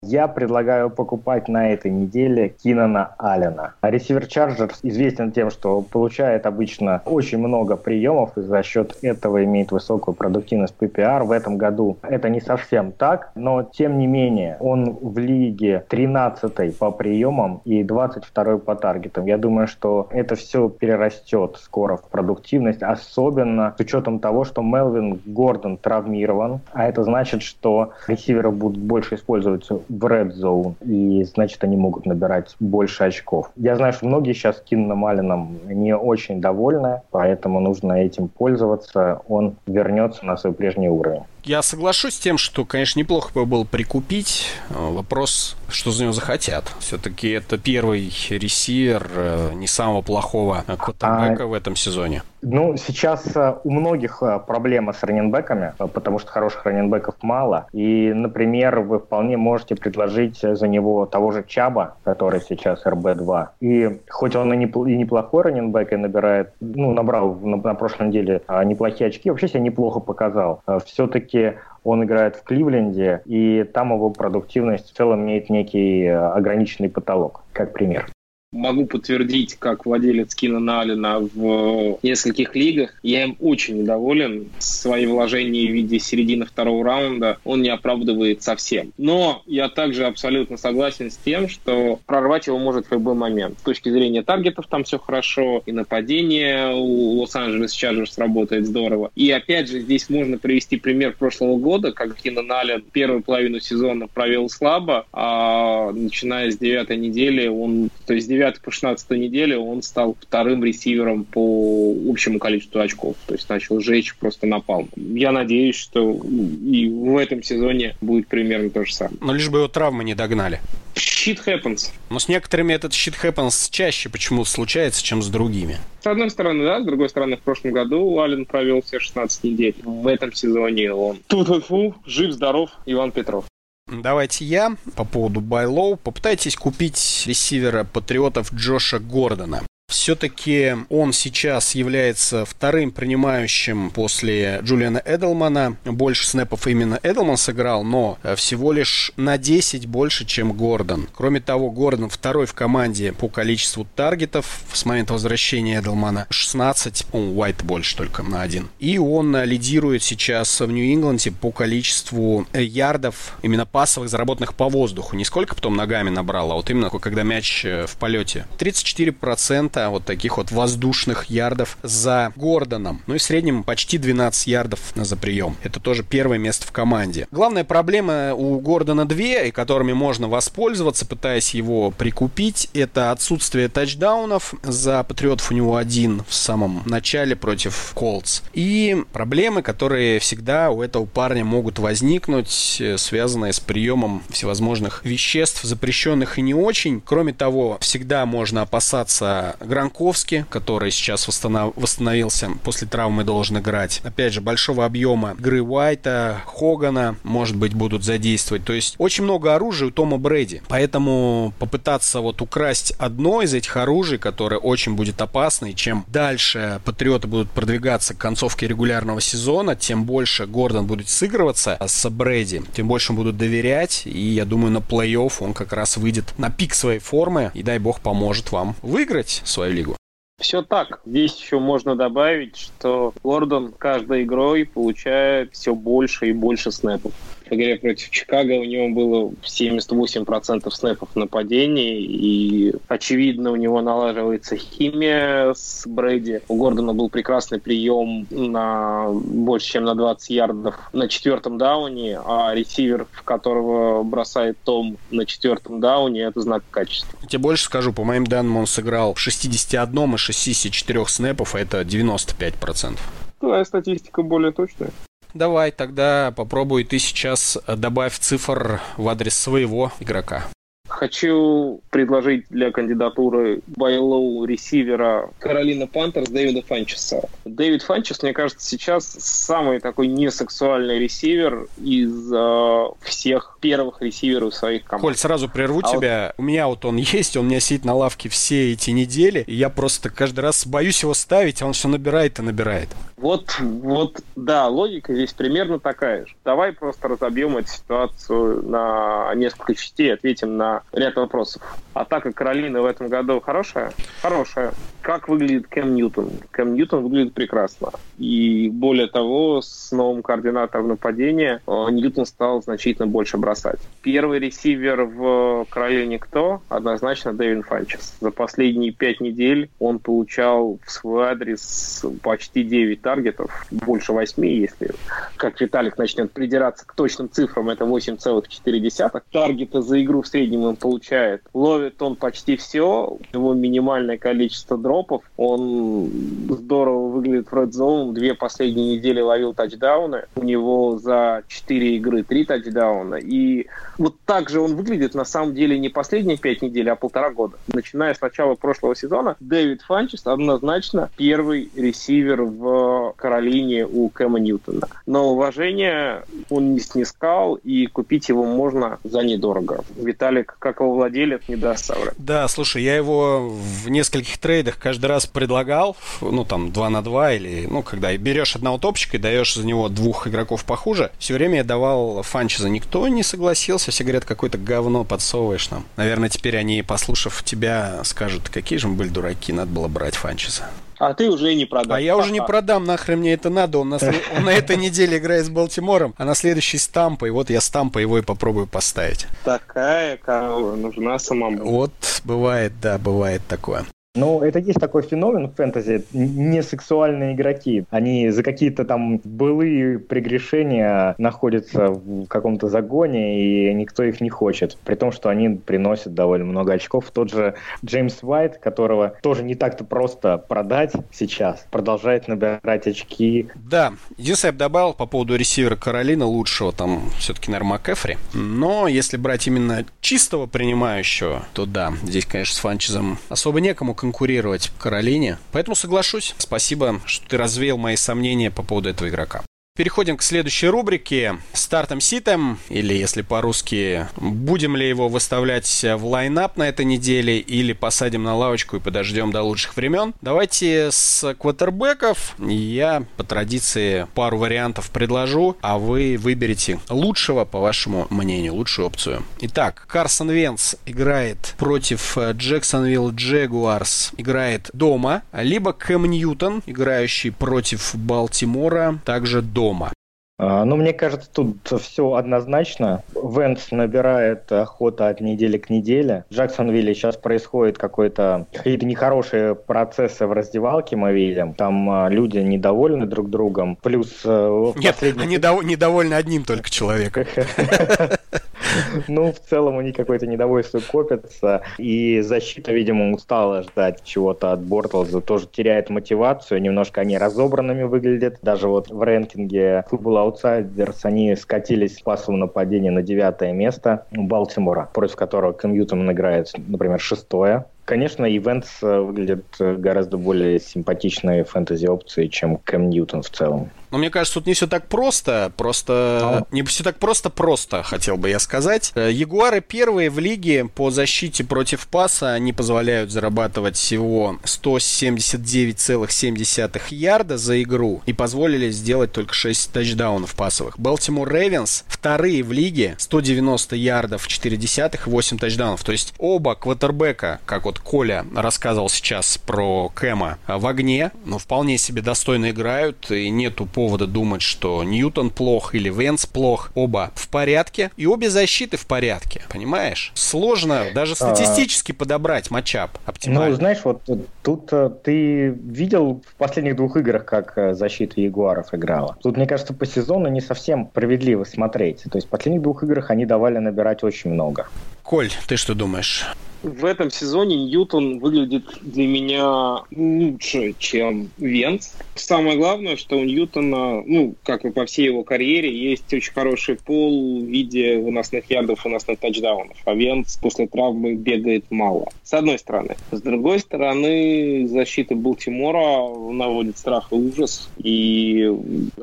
Я предлагаю покупать на этой неделе Кинана Аллена. Ресивер Чарджерс известен тем, что получает обычно очень много приемов и за счет этого имеет высокую продуктивность PPR. В этом году это не совсем так, но тем не менее он в лиге 13 по приемам и 22 по таргетам. Я думаю, что это все перерастет скоро в продуктивность, особенно с учетом того, что Мелвин Гордон травмирован, а это значит, что ресиверы будут больше использоваться в Red Zone, и значит, они могут набирать больше очков. Я знаю, что многие сейчас Кинном Алленом не очень довольны, поэтому нужно этим пользоваться. Он вернется на свой прежний уровень. Я соглашусь с тем, что, конечно, неплохо бы было прикупить. Вопрос, что за него захотят. Все-таки это первый ресивер э, не самого плохого квотербека а... в этом сезоне. Ну, сейчас э, у многих э, проблема с раненбеками, потому что хороших раненбеков мало. И, например, вы вполне можете предложить за него того же Чаба, который сейчас РБ-2. И хоть он и, неплохой раненбек и набирает, ну, набрал на, на прошлой неделе а, неплохие очки, вообще себя неплохо показал. Все-таки все-таки он играет в Кливленде, и там его продуктивность в целом имеет некий э, ограниченный потолок, как пример могу подтвердить, как владелец Кинана Алина в нескольких лигах. Я им очень недоволен. Свои вложения в виде середины второго раунда он не оправдывает совсем. Но я также абсолютно согласен с тем, что прорвать его может в любой момент. С точки зрения таргетов там все хорошо, и нападение у Лос-Анджелес Чарджерс работает здорово. И опять же, здесь можно привести пример прошлого года, как Кинан Аллен первую половину сезона провел слабо, а начиная с девятой недели он, то есть 9 по 16 неделе он стал вторым ресивером по общему количеству очков. То есть начал жечь просто напал. Я надеюсь, что и в этом сезоне будет примерно то же самое. Но лишь бы его травмы не догнали. Shit happens. Но с некоторыми этот shit happens чаще почему-то случается, чем с другими. С одной стороны, да, с другой стороны, в прошлом году Ален провел все 16 недель. В этом сезоне он тут жив-здоров Иван Петров. Давайте я по поводу low. Попытайтесь купить ресивера патриотов Джоша Гордона. Все-таки он сейчас является вторым принимающим после Джулиана Эдлмана. Больше снэпов именно Эдлман сыграл, но всего лишь на 10 больше, чем Гордон. Кроме того, Гордон второй в команде по количеству таргетов с момента возвращения Эдлмана. 16, он Уайт больше только на один. И он лидирует сейчас в Нью-Ингланде по количеству ярдов, именно пасовых, заработанных по воздуху. Не сколько потом ногами набрал, а вот именно когда мяч э, в полете. 34% процента вот таких вот воздушных ярдов за Гордоном. Ну и в среднем почти 12 ярдов за прием. Это тоже первое место в команде. Главная проблема у Гордона две, и которыми можно воспользоваться, пытаясь его прикупить, это отсутствие тачдаунов. За Патриотов у него один в самом начале против Колдс. И проблемы, которые всегда у этого парня могут возникнуть, э, связанные с приемом всевозможных веществ, запрещенных и не очень. Кроме того, всегда можно опасаться Гранковски, который сейчас восстанов... восстановился после травмы, должен играть. Опять же, большого объема игры Уайта, Хогана, может быть, будут задействовать. То есть очень много оружия у Тома Брэди. Поэтому попытаться вот украсть одно из этих оружий, которое очень будет опасно, и чем дальше патриоты будут продвигаться к концовке регулярного сезона, тем больше Гордон будет сыгрываться с Брэди, тем больше будут доверять, и я думаю, на плей-офф он как раз выйдет на пик своей формы, и дай бог поможет вам выиграть свою лигу. Все так. Здесь еще можно добавить, что Гордон каждой игрой получает все больше и больше снэпов в игре против Чикаго у него было 78% снэпов нападений, и, очевидно, у него налаживается химия с Брэди. У Гордона был прекрасный прием на больше, чем на 20 ярдов на четвертом дауне, а ресивер, в которого бросает Том на четвертом дауне, это знак качества. Я тебе больше скажу, по моим данным, он сыграл в 61 из 64 snap ов, а это 95%. Твоя статистика более точная. Давай, тогда попробуй ты сейчас добавь цифр в адрес своего игрока. Хочу предложить для кандидатуры buy low ресивера Каролина Пантерс Дэвида Фанчесса. Дэвид Фанчесс, мне кажется, сейчас самый такой несексуальный ресивер из э, всех первых ресиверов своих команд. Коль, сразу прерву а тебя. Вот... У меня вот он есть, он у меня сидит на лавке все эти недели, и я просто каждый раз боюсь его ставить, а он все набирает и набирает. Вот, вот, да, логика здесь примерно такая же. Давай просто разобьем эту ситуацию на несколько частей, ответим на ряд вопросов. Атака Каролины в этом году хорошая? Хорошая. Как выглядит Кэм Ньютон? Кэм Ньютон выглядит прекрасно. И более того, с новым координатором нападения э, Ньютон стал значительно больше бросать. Первый ресивер в Каролине кто? Однозначно Дэвин Фанчес. За последние пять недель он получал в свой адрес почти 9 таргетов, больше 8, если как Виталик начнет придираться к точным цифрам, это 8,4 таргета за игру в среднем он получает. Ловит он почти все, его минимальное количество дропов, он здорово выглядит в Red Zone, две последние недели ловил тачдауны, у него за 4 игры 3 тачдауна, и вот так же он выглядит на самом деле не последние 5 недель, а полтора года. Начиная с начала прошлого сезона, Дэвид Фанчес однозначно первый ресивер в Каролине у Кэма Ньютона. Но уважение он не снискал, и купить его можно за недорого. Виталик, как его владелец, не даст соврать. Да, слушай, я его в нескольких трейдах каждый раз предлагал, ну, там, 2 на 2 или, ну, когда берешь одного топчика и даешь за него двух игроков похуже, все время я давал Фанчеза. Никто не согласился, все говорят, какое-то говно подсовываешь нам. Наверное, теперь они, послушав тебя, скажут, какие же мы были дураки, надо было брать Фанчеза. А ты уже не продам. А я уже не продам, нахрен мне это надо. Он на, он на этой неделе играет с Балтимором, а на следующий с Тампой. Вот я с Тампой его и попробую поставить. Такая корова нужна самому. Вот, бывает, да, бывает такое. Ну, это есть такой феномен в фэнтези. Не сексуальные игроки. Они за какие-то там былые прегрешения находятся в каком-то загоне, и никто их не хочет. При том, что они приносят довольно много очков. Тот же Джеймс Уайт, которого тоже не так-то просто продать сейчас, продолжает набирать очки. Да, единственное, я бы добавил по поводу ресивера Каролина лучшего, там все-таки, наверное, МакЭфри. Но если брать именно чистого принимающего, то да, здесь, конечно, с Фанчезом особо некому конкурировать Каролине. Поэтому соглашусь. Спасибо, что ты развеял мои сомнения по поводу этого игрока. Переходим к следующей рубрике. Стартом ситом, или если по-русски, будем ли его выставлять в лайнап на этой неделе, или посадим на лавочку и подождем до лучших времен. Давайте с квотербеков. Я по традиции пару вариантов предложу, а вы выберете лучшего, по вашему мнению, лучшую опцию. Итак, Карсон Венс играет против Джексонвилл Джегуарс, играет дома, либо Кэм Ньютон, играющий против Балтимора, также дома дома? А, ну, мне кажется, тут все однозначно. Венс набирает охота от недели к неделе. В Джексонвилле сейчас происходит какой-то какие-то нехорошие процессы в раздевалке, мы видим. Там а, люди недовольны друг другом. Плюс... Э, Нет, последний... они недовольны одним только человеком. Ну, в целом у них какое-то недовольство копится. И защита, видимо, устала ждать чего-то от Бортлза. Тоже теряет мотивацию. Немножко они разобранными выглядят. Даже вот в рэнкинге футбол аутсайдерс они скатились с пасового нападения на девятое место Балтимора, против которого Кэмьютон играет, например, шестое. Конечно, ивент выглядит гораздо более симпатичной фэнтези опцией, чем Кэм Ньютон в целом. Но мне кажется, тут не все так просто. Просто... А. Не все так просто-просто, хотел бы я сказать. Э, Ягуары первые в лиге по защите против паса. Они позволяют зарабатывать всего 179,7 ярда за игру. И позволили сделать только 6 тачдаунов пасовых. Балтимор Рейвенс вторые в лиге. 190 ярдов, 4 десятых, 8 тачдаунов. То есть оба квотербека, как вот Коля рассказывал сейчас про Кэма, в огне. Ну, вполне себе достойно играют. И нету повода думать, что Ньютон плох или Венс плох. Оба в порядке. И обе защиты в порядке. Понимаешь? Сложно даже а. статистически подобрать матчап оптимально. Ну, знаешь, вот тут э, ты видел в последних двух играх, как э, защита Ягуаров играла. Тут, мне кажется, по сезону не совсем справедливо смотреть. То есть в последних двух играх они давали набирать очень много. Коль, ты что думаешь? В этом сезоне Ньютон выглядит для меня лучше, чем Венц. Самое главное, что у Ньютона, ну, как и по всей его карьере, есть очень хороший пол в виде выносных ярдов, выносных тачдаунов. А Венц после травмы бегает мало. С одной стороны. С другой стороны, защита Балтимора наводит страх и ужас. И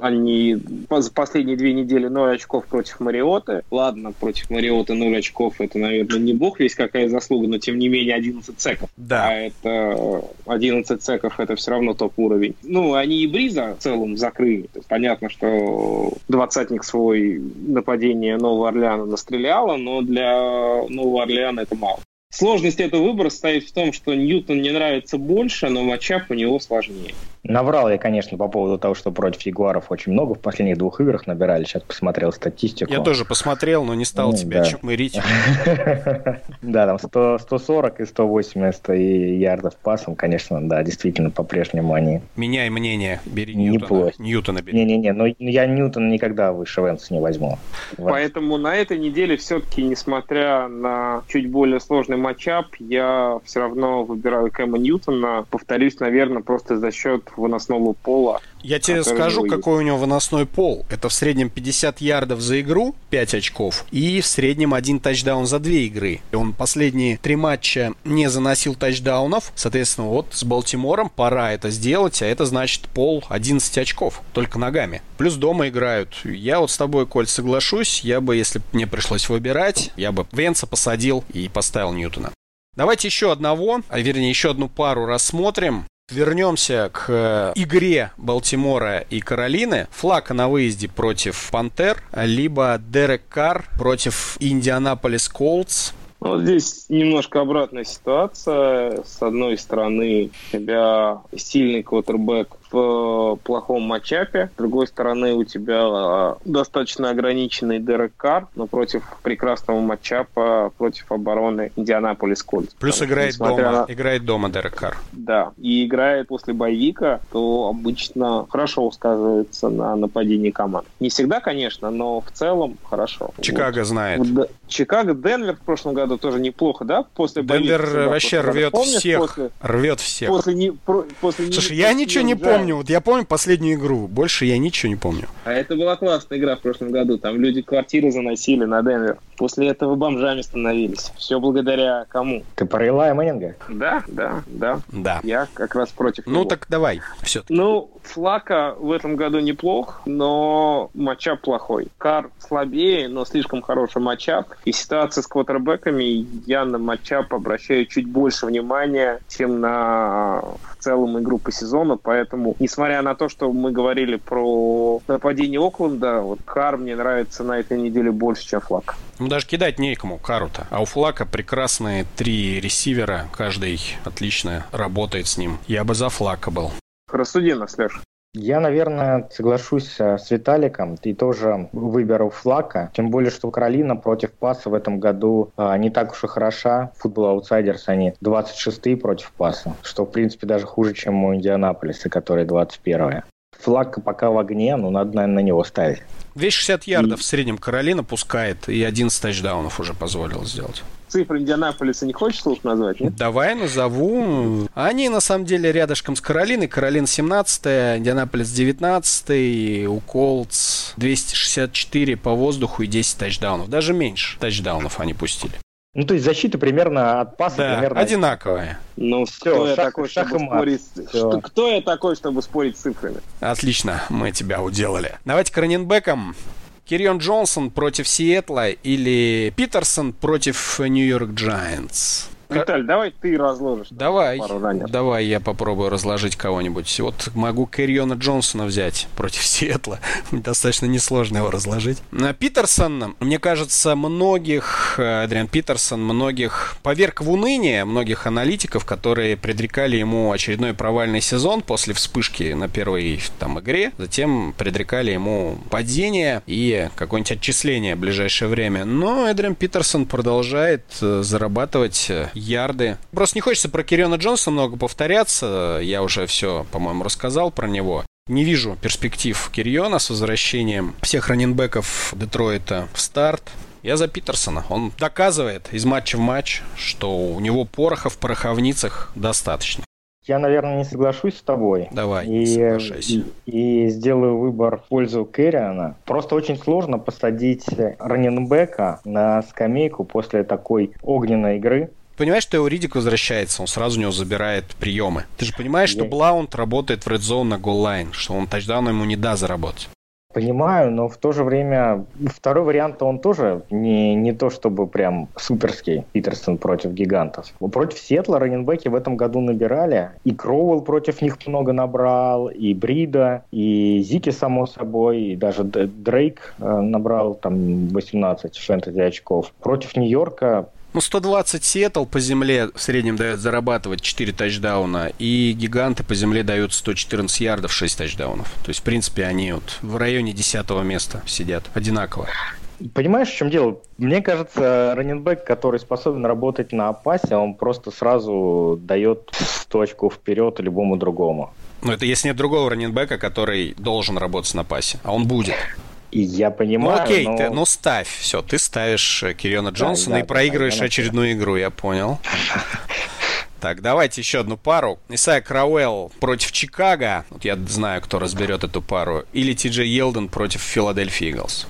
они за последние две недели 0 очков против Мариоты. Ладно, против Мариоты 0 очков, это, наверное, не бог весь какая заслуга но тем не менее 11 цеков. Да. А это 11 цеков это все равно топ-уровень. Ну, они и Бриза в целом закрыли. Понятно, что двадцатник свой нападение Нового Орлеана настреляло, но для Нового Орлеана это мало. Сложность этого выбора стоит в том, что Ньютон мне нравится больше, но матчап у него сложнее. Наврал я, конечно, по поводу того, что против Ягуаров очень много в последних двух играх набирали. Сейчас посмотрел статистику. Я тоже посмотрел, но не стал ну, тебя да. чмырить. Да, там 140 и 180 ярдов пасом, конечно, да, действительно, по-прежнему они... Меняй мнение, бери Ньютона. Ньютона бери. Не-не-не, но я Ньютона никогда выше Венса не возьму. Поэтому на этой неделе все-таки, несмотря на чуть более сложный матчап, я все равно выбираю Кэма Ньютона. Повторюсь, наверное, просто за счет выносного пола. Я тебе скажу, какой у него выносной пол. Это в среднем 50 ярдов за игру, 5 очков, и в среднем один тачдаун за две игры. И он последние три матча не заносил тачдаунов. Соответственно, вот с Балтимором пора это сделать, а это значит пол 11 очков, только ногами. Плюс дома играют. Я вот с тобой, Коль, соглашусь. Я бы, если бы мне пришлось выбирать, я бы Венца посадил и поставил Ньютона. Давайте еще одного, а вернее еще одну пару рассмотрим. Вернемся к э, игре Балтимора и Каролины. Флака на выезде против Пантер, либо Дерек Карр против Индианаполис Колдс. Вот здесь немножко обратная ситуация. С одной стороны, тебя сильный квотербек в плохом матчапе. С другой стороны, у тебя а, достаточно ограниченный Дерек Карр, но против прекрасного матчапа против обороны Индианаполис Кольц. Плюс Потому играет дома, на... играет дома Дерек Карр. Да, и играет после боевика, то обычно хорошо сказывается на нападении команд. Не всегда, конечно, но в целом хорошо. Чикаго вот. знает. Вот, Чикаго, Денвер в прошлом году тоже неплохо, да? После Денвер боевика, вообще рвет Помнишь, всех. После, рвет всех. После, не, про, после Слушай, я ничего не помню помню, вот я помню последнюю игру, больше я ничего не помню. А это была классная игра в прошлом году, там люди квартиры заносили на Денвер. После этого бомжами становились. Все благодаря кому? Ты про Илая Мэннинга? Да, да, да. Да. Я как раз против Ну него. так давай, все. Ну, Флака в этом году неплох, но матчап плохой. Кар слабее, но слишком хороший матчап. И ситуация с квотербеками я на матчап обращаю чуть больше внимания, чем на в целом игру по сезону, поэтому, несмотря на то, что мы говорили про нападение Окленда, вот Кар мне нравится на этой неделе больше, чем Флак. Ну, даже кидать некому Кару-то. А у Флака прекрасные три ресивера, каждый отлично работает с ним. Я бы за Флака был. Рассуди нас, Леш. Я, наверное, соглашусь э, с Виталиком и тоже выберу Флака. Тем более, что Каролина против паса в этом году а, не так уж и хороша. Футбол Аутсайдерс они 26 против паса, что, в принципе, даже хуже, чем у Индианаполиса, который 21 Флаг пока в огне, но надо, наверное, на него ставить. 260 ярдов и... в среднем Каролина пускает, и 11 тачдаунов уже позволил сделать цифры Индианаполиса не хочешь слух назвать, нет? Давай назову. Они, на самом деле, рядышком с Каролиной. Каролина 17 Индианаполис 19 у Колдс 264 по воздуху и 10 тачдаунов. Даже меньше тачдаунов они пустили. Ну, то есть защита примерно от паса да, примерно... одинаковая. Ну, все, кто, я такой, шах чтобы спорить... Что, кто я такой, чтобы спорить с цифрами? Отлично, мы тебя уделали. Давайте к раненбекам. Кирион Джонсон против Сиэтла или Питерсон против Нью-Йорк Джайантс? Виталь, давай ты разложишь. Давай, давай я попробую разложить кого-нибудь. Вот могу Кэриона Джонсона взять против Сиэтла. Достаточно несложно его разложить. Питерсон, мне кажется, многих, э, Адриан Питерсон, многих поверг в уныние, многих аналитиков, которые предрекали ему очередной провальный сезон после вспышки на первой там игре. Затем предрекали ему падение и какое-нибудь отчисление в ближайшее время. Но Эдриан Питерсон продолжает э, зарабатывать э, ярды. Просто не хочется про Кириона Джонса много повторяться. Я уже все, по-моему, рассказал про него. Не вижу перспектив Кириона с возвращением всех раненбеков Детройта в старт. Я за Питерсона. Он доказывает из матча в матч, что у него пороха в пороховницах достаточно. Я, наверное, не соглашусь с тобой. Давай, и, соглашайся. И, и сделаю выбор в пользу Кэриана. Просто очень сложно посадить раненбека на скамейку после такой огненной игры понимаешь, что его Ридик возвращается, он сразу у него забирает приемы. Ты же понимаешь, что Блаунд работает в Red Zone на голлайн, что он тачдаун ему не даст заработать. Понимаю, но в то же время второй вариант он тоже не, не то чтобы прям суперский Питерсон против гигантов. Против Сетла раненбеки в этом году набирали. И Кроуэлл против них много набрал, и Брида, и Зики, само собой, и даже Дрейк э, набрал там 18 фэнтези очков. Против Нью-Йорка ну, 120 Сиэтл по земле в среднем дает зарабатывать 4 тачдауна, и гиганты по земле дают 114 ярдов, 6 тачдаунов. То есть, в принципе, они вот в районе 10 места сидят одинаково. Понимаешь, в чем дело? Мне кажется, раненбэк, который способен работать на пасе, он просто сразу дает 100 очков вперед любому другому. Ну, это если нет другого раненбека, который должен работать на пасе, а он будет. Я понимаю, Ну окей, но... ты, ну ставь, все, ты ставишь э, Кириона Джонсона да, и проигрываешь да, очередную игру, я понял. Так, давайте еще одну пару. Исайя Крауэлл против Чикаго. Вот я знаю, кто разберет эту пару. Или Ти Джей Елден против Филадельфии Иглс.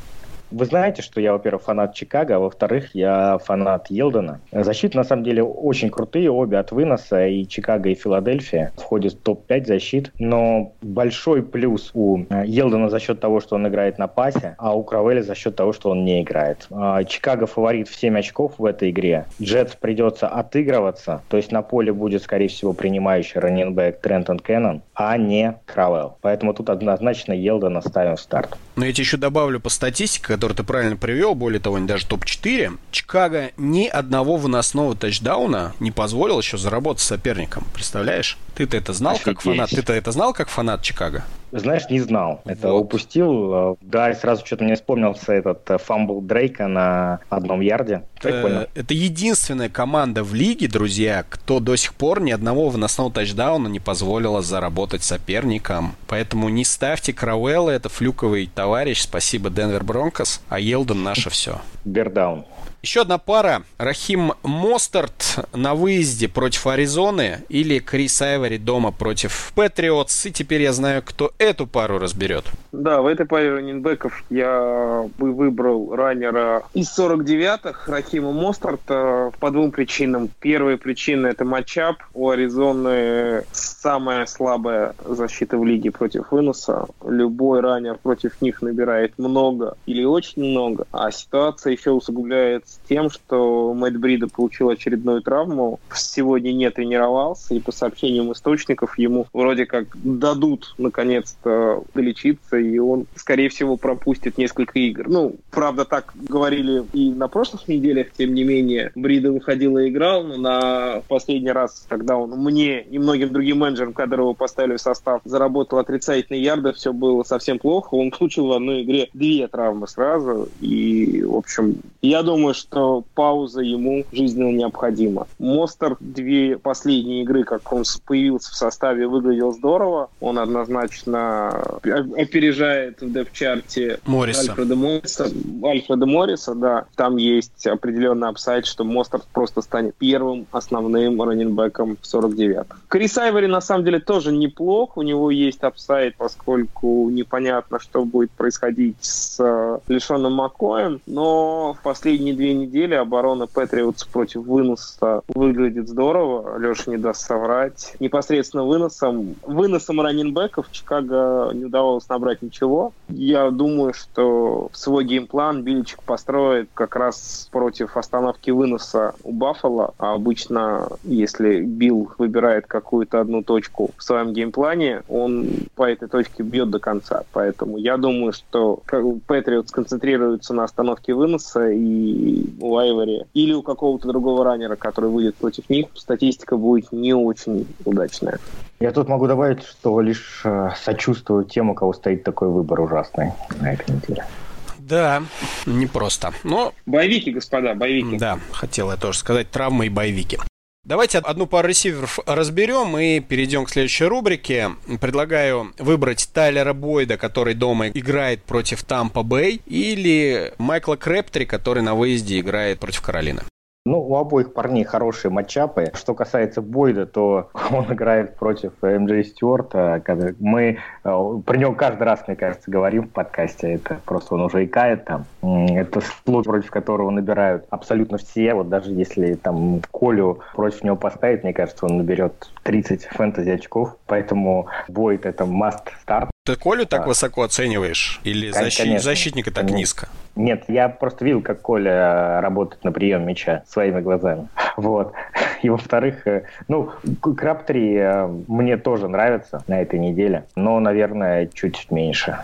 Вы знаете, что я, во-первых, фанат Чикаго, а во-вторых, я фанат Елдена. Защиты, на самом деле, очень крутые, обе от выноса, и Чикаго, и Филадельфия входят в топ-5 защит. Но большой плюс у э, Елдена за счет того, что он играет на пасе, а у Кравеля за счет того, что он не играет. А, Чикаго фаворит в 7 очков в этой игре. Джетс придется отыгрываться, то есть на поле будет, скорее всего, принимающий раненбэк Трентон Кеннон, а не Крауэлл. Поэтому тут однозначно Елдена ставим в старт. Но я тебе еще добавлю по статистике, который ты правильно привел, более того, не даже топ-4, Чикаго ни одного выносного тачдауна не позволил еще заработать соперникам. Представляешь? Ты-то это знал Офигеть. как фанат? Ты-то это знал как фанат Чикаго? Знаешь, не знал. Это вот. упустил. Да, и сразу что-то мне вспомнился этот э, fumble Дрейка на одном ярде. Прикольно. Это, это единственная команда в лиге, друзья, кто до сих пор ни одного выносного тачдауна не позволила заработать соперникам. Поэтому не ставьте Крауэлла, это fluke овый товарищ. Спасибо, Денвер Бронкос. А Елден наше все. Bear Down. Еще одна пара. Рахим Мостарт на выезде против Аризоны или Крис Айвори дома против Патриотс. И теперь я знаю, кто эту пару разберет. Да, в этой паре раненбеков я бы выбрал раннера из 49-х, Рахима Мостарта, по двум причинам. Первая причина – это матчап. У Аризоны самая слабая защита в лиге против выноса. Любой раннер против них набирает много или очень много. А ситуация еще усугубляется с тем, что Мэтт Брида получил очередную травму, сегодня не тренировался, и по сообщениям источников ему вроде как дадут наконец-то долечиться, и он, скорее всего, пропустит несколько игр. Ну, правда, так говорили и на прошлых неделях, тем не менее, Брида выходил и играл, но на последний раз, когда он мне и многим другим менеджерам, когда его поставили в состав, заработал отрицательные ярды, все было совсем плохо. Он получил в одной игре две травмы сразу, и, в общем, я думаю, что пауза ему жизненно необходима. Мостер две последние игры, как он появился в составе, выглядел здорово. Он однозначно опережает в depth chart е Морриса. Альфреда Морриса. Альфреда Морриса, да. Там есть определенный upside, что Мостерт просто станет первым основным running back ом в 49-м. Крис Айвори на самом деле тоже неплох. У него есть upside, поскольку непонятно, что будет происходить с э, Лишоном Макоем. Но в последние две недели оборона Патриотс против выноса выглядит здорово. Леша не даст соврать. Непосредственно выносом, выносом running back ов Чикаго не удавалось набрать ничего. Я думаю, что свой game plan Биличик построит как раз против остановки выноса у Баффала. А обычно, если Билл выбирает какую-то одну точку в своем геймплане, он по этой точке бьет до конца. Поэтому я думаю, что Патриот сконцентрируется на остановке выноса и у Айвори или у какого-то другого раннера, который выйдет против них, статистика будет не очень удачная. Я тут могу добавить, что лишь э, сочувствую тем, у кого стоит такой выбор ужасный на этой неделе. Да, непросто. Но... Боевики, господа, боевики. Да, хотел я тоже сказать, травмы и боевики. Давайте одну пару ресиверов разберем и перейдем к следующей рубрике. Предлагаю выбрать Тайлера Бойда, который дома играет против Тампа Бэй, или Майкла Крэптри, который на выезде играет против Каролины. Ну, у обоих парней хорошие матчапы. Что касается Бойда, то он играет против МД Стюарта. Мы э, про него каждый раз, мне кажется, говорим в подкасте. Это просто он уже икает там. Это слот, против которого набирают абсолютно все. Вот даже если там Колю против него поставить, мне кажется, он наберет 30 фэнтези очков. Поэтому Бойд это must start. Ты Колю так а. высоко оцениваешь? Или защит... защитника так низко? Нет, я просто видел, как Коля работает на прием мяча своими глазами. Вот. И во-вторых, э, ну, 3 э, мне тоже нравится на этой неделе, но, наверное, чуть меньше.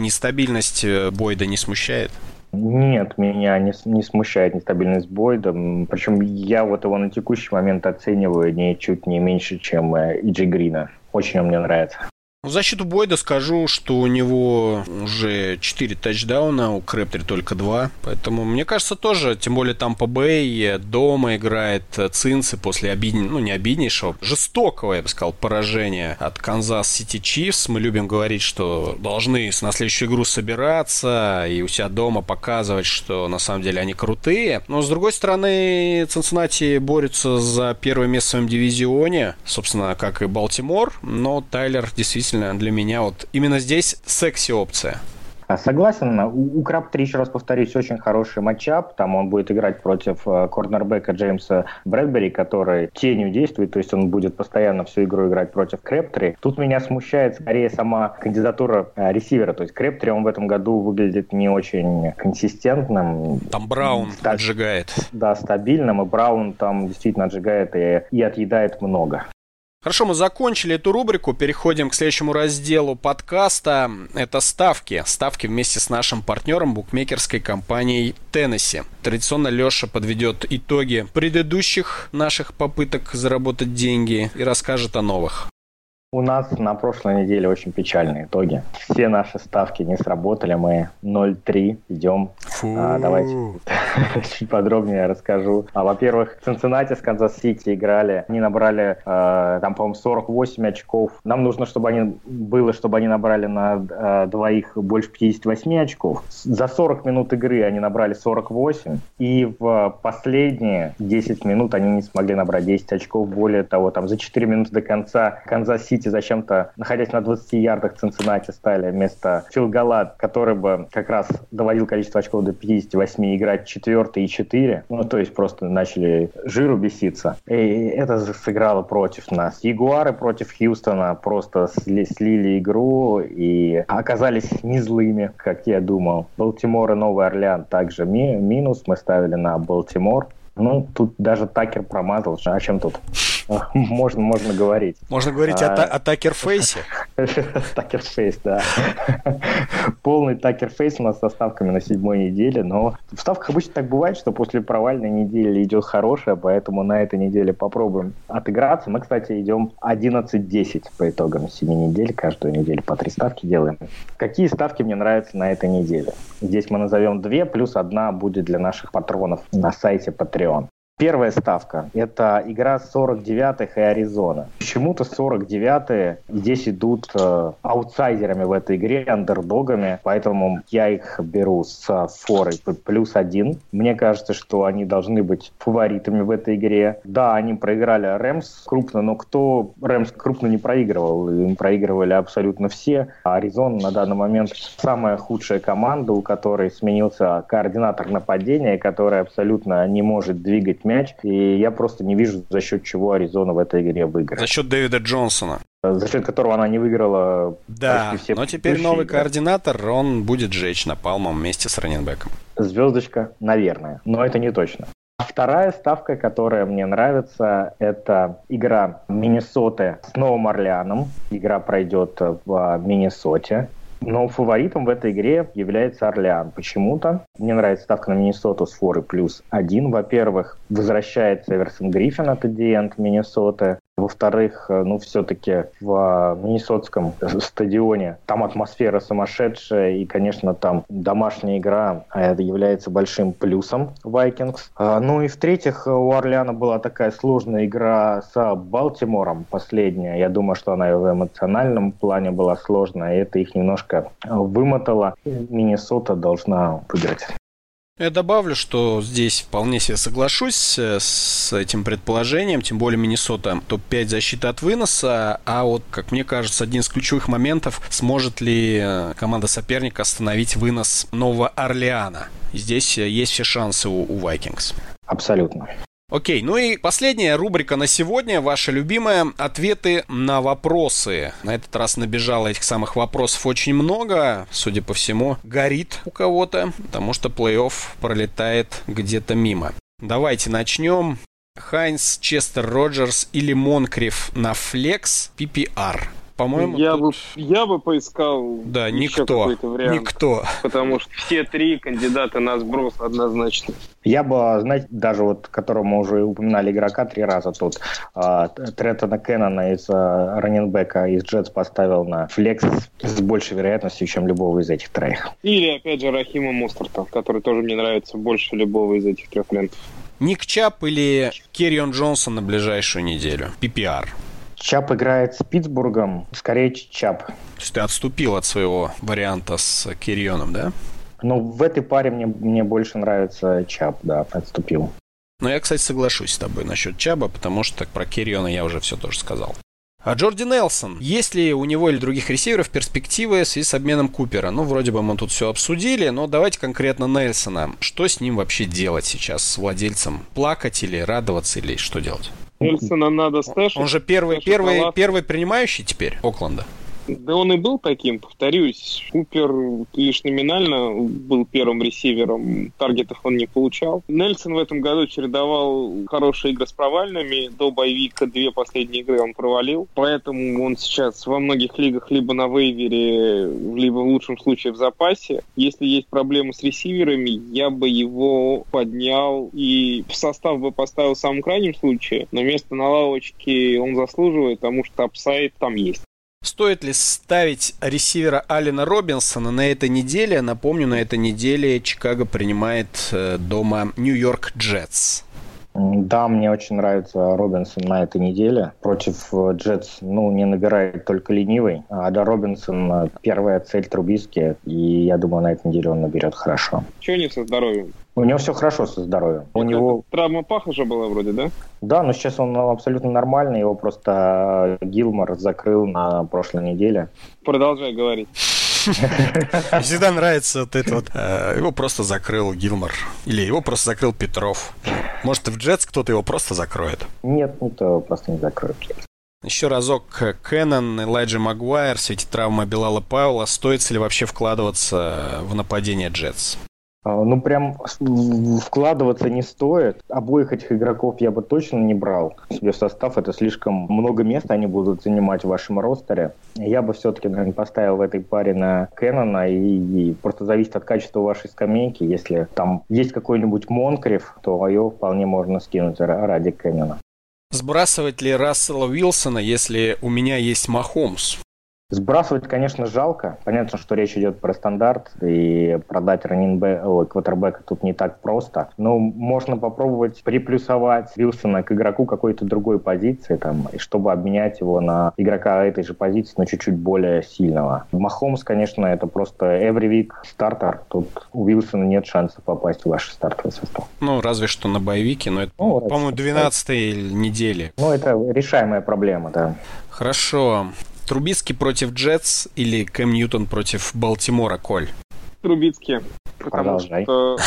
Нестабильность э, Бойда не смущает? Нет, меня не, не смущает нестабильность Бойда. Причем я вот его на текущий момент оцениваю не чуть не меньше, чем Иджи Грина. Очень он мне нравится. В защиту Бойда скажу, что у него уже 4 тачдауна, у Крэптри только 2. Поэтому, мне кажется, тоже, тем более там по Бэй дома играет Цинцы после обиднейшего, ну не обиднейшего, жестокого, я бы сказал, поражения от Канзас Сити Чифс. Мы любим говорить, что должны на следующую игру собираться и у себя дома показывать, что на самом деле они крутые. Но, с другой стороны, Цинциннати борются за первое место в своем дивизионе, собственно, как и Балтимор. Но Тайлер действительно действительно для меня вот именно здесь секси-опция. А, согласен. У, у 3, еще раз повторюсь, очень хороший матчап. Там он будет играть против э, корнербека Джеймса Брэдбери, который тенью действует, то есть он будет постоянно всю игру играть против Крэптри. Тут меня смущает скорее сама кандидатура э, ресивера. То есть Крэптри, он в этом году выглядит не очень консистентным. Там Браун Ста- отжигает. Да, стабильным, и Браун там действительно отжигает и, и отъедает много. Хорошо, мы закончили эту рубрику, переходим к следующему разделу подкаста. Это ставки. Ставки вместе с нашим партнером, букмекерской компанией Теннесси. Традиционно Леша подведет итоги предыдущих наших попыток заработать деньги и расскажет о новых. У нас на прошлой неделе очень печальные итоги. Все наши ставки не сработали, мы 0-3 идем. А, давайте чуть подробнее расскажу. А, во-первых, Цинциннати с Канзас-Сити играли. Они набрали, э, там, по-моему, 48 очков. Нам нужно, чтобы они было, чтобы они набрали на э, двоих больше 58 очков. За 40 минут игры они набрали 48. И в последние 10 минут они не смогли набрать 10 очков. Более того, там за 4 минуты до конца Канзас-Сити Сити зачем-то, находясь на 20 ярдах Цинциннати, стали вместо field goal а, который бы как раз доводил количество очков до 58, играть 4 и 4. Ну, то есть просто начали жиру беситься. И это сыграло против нас. Ягуары против Хьюстона просто сли, слили игру и оказались не злыми, как я думал. Балтимор и Новый Орлеан также ми минус. Мы ставили на Балтимор. Ну, тут даже Такер промазал. О чем тут? можно, можно говорить. Можно говорить а... о, о Такерфейсе? Такерфейс, да. Полный Такерфейс у нас со ставками на седьмой неделе, но в ставках обычно так бывает, что после провальной недели идет хорошая, поэтому на этой неделе попробуем отыграться. Мы, кстати, идем 11-10 по итогам семи недель, каждую неделю по три ставки делаем. Какие ставки мне нравятся на этой неделе? Здесь мы назовем две, плюс одна будет для наших патронов на сайте Patreon. Первая ставка – это игра 49-х и Аризона. Почему-то 49-е здесь идут э, аутсайдерами в этой игре, андердогами, поэтому я их беру с форой плюс один. Мне кажется, что они должны быть фаворитами в этой игре. Да, они проиграли Рэмс крупно, но кто Рэмс крупно не проигрывал? Им проигрывали абсолютно все. А Аризона на данный момент самая худшая команда, у которой сменился координатор нападения, который абсолютно не может двигать мяч, и я просто не вижу, за счет чего Аризона в этой игре выиграет. За счет Дэвида Джонсона. За счет которого она не выиграла Да, все но теперь новый игры. координатор, он будет жечь напалмом вместе с раненбеком. Звездочка, наверное, но это не точно. Вторая ставка, которая мне нравится, это игра Миннесоты с Новым Орлеаном. Игра пройдет в Миннесоте. Но фаворитом в этой игре является Орлеан. Почему-то мне нравится ставка на Миннесоту с форы плюс один. Во-первых, возвращается Эверсон Гриффин, это диент Миннесоты. Во-вторых, э, ну, все-таки в Миннесотском стадионе там атмосфера сумасшедшая, и, конечно, там домашняя игра а это является большим плюсом Vikings. А, ну и в-третьих, у Орлеана была такая сложная игра с Балтимором последняя. Я думаю, что она и в эмоциональном плане была сложная, и это их немножко вымотало. Миннесота должна выиграть. Я добавлю, что здесь вполне себе соглашусь э, с этим предположением, тем более Миннесота топ-5 защиты от выноса, а вот, как мне кажется, один из ключевых моментов, сможет ли э, команда соперника остановить вынос Нового Орлеана. Здесь э, есть все шансы у, у Vikings. Абсолютно. Окей, ну и последняя рубрика на сегодня, ваша любимая, ответы на вопросы. На этот раз набежало этих самых вопросов очень много, судя по всему, горит у кого-то, потому что плей-офф пролетает где-то мимо. Давайте начнем. Хайнс, Честер Роджерс или Монкриф на флекс PPR по-моему, я, тут... бы, я бы поискал да, никто, вариант, никто. Потому что все три кандидата на сброс однозначно. Я бы, знаете, даже вот, которого мы уже упоминали игрока три раза тут, э, Треттона Кеннона из э, раненбека из Джетс поставил на флекс с большей вероятностью, чем любого из этих троих. Или, опять же, Рахима Мустерта, который тоже мне нравится больше любого из этих трех лент. Ник Чап или Керрион Джонсон на ближайшую неделю? PPR. Чап играет с Питтсбургом, скорее Чап. То есть ты отступил от своего варианта с Кирионом, да? Ну, в этой паре мне, мне больше нравится Чап, да, отступил. Ну, я, кстати, соглашусь с тобой насчет Чаба, потому что про Кириона я уже все тоже сказал. А Джорди Нелсон, есть ли у него или других ресиверов перспективы в связи с обменом Купера? Ну, вроде бы мы тут все обсудили, но давайте конкретно Нельсона. Что с ним вообще делать сейчас, с владельцем? Плакать или радоваться, или что делать? Нельсона надо стэшить. Он же первый, первый, первый принимающий теперь Окленда. Да он и был таким, повторюсь. Купер лишь номинально был первым ресивером, таргетов он не получал. Нельсон в этом году чередовал хорошие игры с провальными. До боевика две последние игры он провалил. Поэтому он сейчас во многих лигах либо на вейвере, либо в лучшем случае в запасе. Если есть проблемы с ресиверами, я бы его поднял и в состав бы поставил в самом крайнем случае. Но место на лавочке он заслуживает, потому что upside там есть. Стоит ли ставить ресивера Аллена Робинсона на этой неделе? Напомню, на этой неделе Чикаго принимает э, дома Нью-Йорк Джетс. Да, мне очень нравится Робинсон на этой неделе. Против э, Джетс, ну, не набирает только ленивый. А да, Робинсон э, первая цель Трубиски, и я думаю, на этой неделе он наберет хорошо. Чего у него со здоровьем? У него все хорошо со здоровьем. У него травма паха была вроде, да? Да, но сейчас он абсолютно нормальный. Его просто Гилмор закрыл на прошлой неделе. Продолжай говорить. Всегда нравится вот это вот. Э, его просто закрыл Гилмор. Или его просто закрыл Петров. Может, и в Джетс кто-то его просто закроет? Нет, никто просто не закроет. Еще разок Кэннон, Элайджа Магуайр, все эти травмы Белала Паула. Стоит ли вообще вкладываться в нападение Джетс? А, ну, прям вкладываться не стоит. Обоих этих игроков я бы точно не брал себе в состав. Это слишком много места они будут занимать в вашем ростере. Я бы все-таки, наверное, поставил в этой паре на Кэннона. И, и просто зависит от качества вашей скамейки. Если там есть какой-нибудь Монкрев, то ее вполне можно скинуть ради Кэннона. Сбрасывать ли Рассела Уилсона, если у меня есть Махомс? Сбрасывать, конечно, жалко. Понятно, что речь идет про стандарт, и продать раннинбэк, ой, квотербека тут не так просто. Но можно попробовать приплюсовать Вилсона к игроку какой-то другой позиции, там, чтобы обменять его на игрока этой же позиции, но чуть-чуть более сильного. Махомс, конечно, это просто every week стартер. Тут у Вилсона нет шанса попасть в ваш стартовый состав. Ну, разве что на боевике, но это, ну, по-моему, 12 недели. Ну, это решаемая проблема, да. Хорошо. Трубицкий против Джетс или Кэм Ньютон против Балтимора, Коль? Трубицкий. Потому Продолжай. что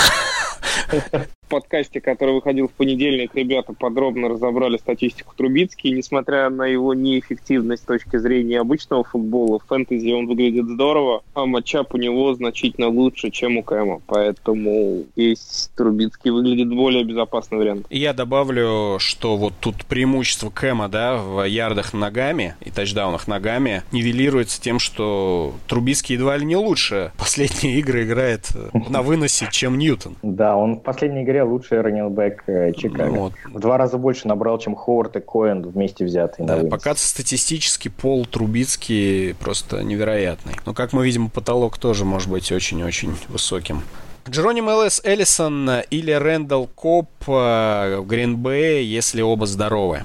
подкасте, который выходил в понедельник, ребята подробно разобрали статистику Трубицки. И несмотря на его неэффективность с точки зрения обычного футбола, в фэнтези он выглядит здорово, а матчап у него значительно лучше, чем у Кэма. Поэтому здесь Трубицкий выглядит более безопасный вариант. Я добавлю, что вот тут преимущество Кэма, да, в ярдах ногами и тачдаунах ногами нивелируется тем, что Трубицкий едва ли не лучше последние игры играет на выносе, чем Ньютон. Да, он в последней игре лучший раннинбэк э, Чикаго. Ну, вот. В два раза больше набрал, чем Ховард и Коэн вместе взятые. Да, пока статистически Пол Трубицкий просто невероятный. Но, как мы видим, потолок тоже может быть очень-очень высоким. Джероним Эллис Эллисон или Рэндалл Кобб э, в Гринбэе, если оба здоровы?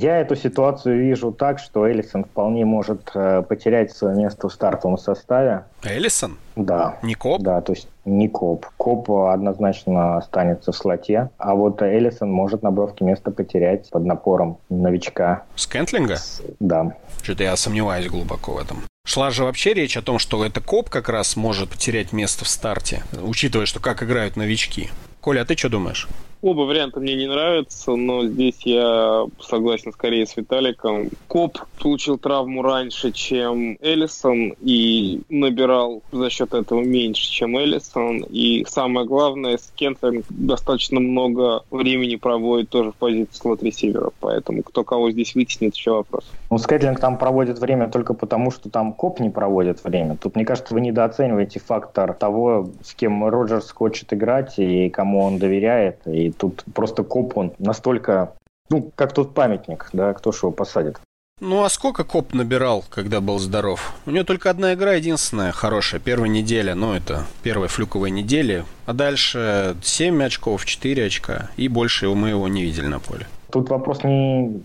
Я эту ситуацию вижу так, что Эллисон вполне может э, потерять свое место в стартовом составе. Эллисон? Да. Не Кобб? Да, то есть не Кобб. Кобб однозначно останется в слоте, а вот Эллисон может на бровке место потерять под напором новичка. Скэнтлинга? Да. Что-то я сомневаюсь глубоко в этом. Шла же вообще речь о том, что это Кобб как раз может потерять место в старте, учитывая, что как играют новички. Коля, а ты что думаешь? Оба варианта мне не нравятся, но здесь я согласен скорее с Виталиком. Кобб получил травму раньше, чем Эллисон, и набирал за счет этого меньше, чем Эллисон. И самое главное, Скэнтлинг достаточно много времени проводит тоже в позиции слот-ресивера, поэтому кто кого здесь вытеснит, еще вопрос. Ну, Скэнтлинг там проводит время только потому, что там Кобб не проводит время. Тут, мне кажется, вы недооцениваете фактор того, с кем Роджерс хочет играть и кому он доверяет, и тут просто Кобб он настолько, ну, как тот памятник, да, кто же его посадит. Ну а сколько Коп набирал, когда был здоров? У него только одна игра единственная хорошая, первая неделя, ну это первая флюковая неделя. А дальше 7 очков, 4 очка, и больше мы его не видели на поле. Тут вопрос не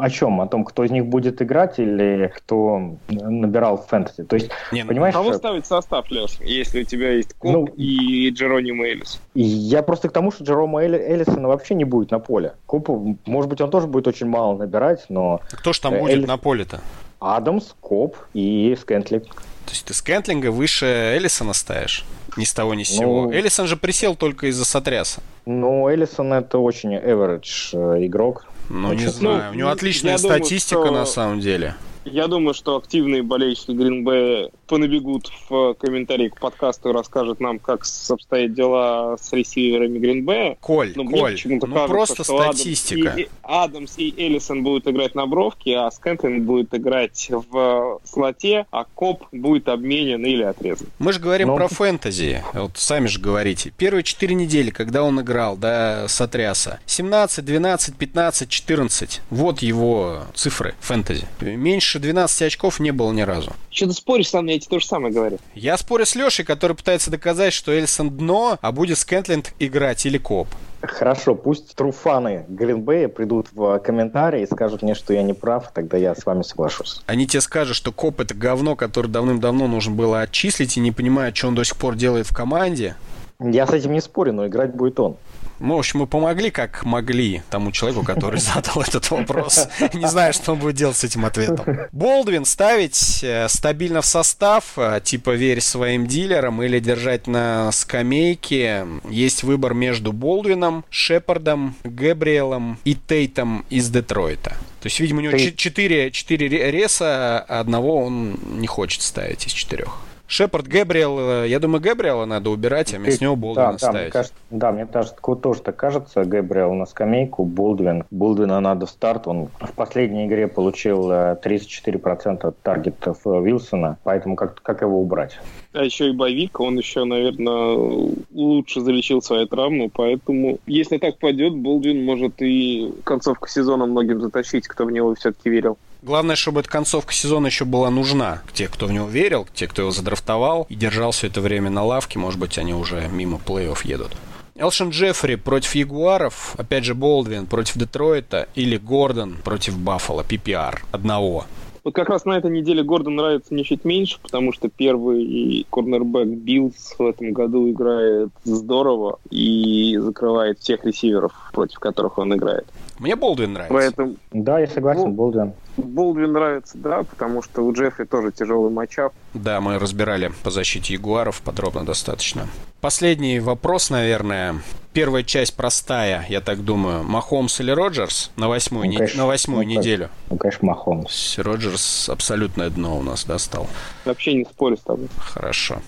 о чем, о том, кто из них будет играть или кто набирал в фэнтези. То есть, не, ну, понимаешь... Кого ставить состав, Леш, если у тебя есть Коп ну, и Джероним Эллис? Я просто к тому, что Джерома Эллисона вообще не будет на поле. Коббу, может быть, он тоже будет очень мало набирать, но... Кто же там будет Эллис... на поле-то? Адамс, Кобб и Скэнтлинг. То есть ты Скэнтлинга выше Эллисона ставишь? Ни с того, ни с сего. Ну, Эллисон же присел только из-за сотряса. Ну, Эллисон это очень average э, игрок. Ну, не знаю. У него отличная статистика думаю, что... на самом деле. Я думаю, что активные болельщики Гринбэя понабегут в комментарии к подкасту и расскажут нам, как обстоят дела с ресиверами Гринбэя. Коль, Но Коль, ну кажется, просто статистика. Адамс и, Адамс и Эллисон будут играть на бровке, а Скэнтлинг будет играть в слоте, а Кобб будет обменен или отрезан. Мы же говорим Но... про фэнтези. Вот сами же говорите. Первые четыре недели, когда он играл, да, сотряса. 17, 12, 15, 14. Вот его цифры фэнтези. Меньше больше 12 очков не было ни разу. Что ты споришь со мной, я тебе то же самое говорю. Я спорю с Лешей, который пытается доказать, что Эльсон дно, а будет Скентленд играть или Коп. Хорошо, пусть труфаны Гринбея придут в комментарии и скажут мне, что я не прав, тогда я с вами соглашусь. Они тебе скажут, что Коп это говно, которое давным-давно нужно было отчислить, и не понимают, что он до сих пор делает в команде. Я с этим не спорю, но играть будет он. Мы, в общем, мы помогли, как могли тому человеку, который задал этот вопрос. Не знаю, что он будет делать с этим ответом. Болдвин ставить э, стабильно в состав, э, типа верь своим дилерам или держать на скамейке. Есть выбор между Болдвином, Шепардом, Гэбриэлом и Тейтом из Детройта. То есть, видимо, у него четыре, четыре реса, а одного он не хочет ставить из четырех. Шепард, Гэбриэл, э, я думаю, Гэбриэла надо убирать, а вместо него Болдвина да, ставить. Да, кажется, да, мне кажется, тоже так кажется. Гэбриэл на скамейку, Болдвин. Болдвина надо в старт. Он в последней игре получил 34% э, таргетов э, Вилсона, поэтому как, как его убрать? А еще и боевик, он еще, наверное, лучше залечил свою травму, поэтому, если так пойдет, Болдвин может и концовку сезона многим затащить, кто в него все-таки верил. Главное, чтобы эта концовка сезона еще была нужна. Те, кто в него верил, те, кто его задрафтовал и держал все это время на лавке, может быть, они уже мимо плей-офф едут. Элшон Джеффри против Ягуаров, опять же Болдвин против Детройта или Гордон против Баффало, PPR одного. Вот как раз на этой неделе Гордон нравится мне чуть меньше, потому что первый корнербэк Биллс в этом году играет здорово и закрывает всех ресиверов, против которых он играет. Мне Болдвин нравится. Поэтому... Да, я согласен, Болдвин. Болдвин нравится, да, потому что у Джеффри тоже тяжелый матчап. Да, мы разбирали по защите Ягуаров подробно достаточно. Последний вопрос, наверное. Первая часть простая, я так думаю. Махомс или Роджерс на восьмую, ну, конечно, на восьмую ну, неделю? Ну, конечно, Махомс. Роджерс абсолютное дно у нас достал. Вообще не спорю с тобой. Хорошо.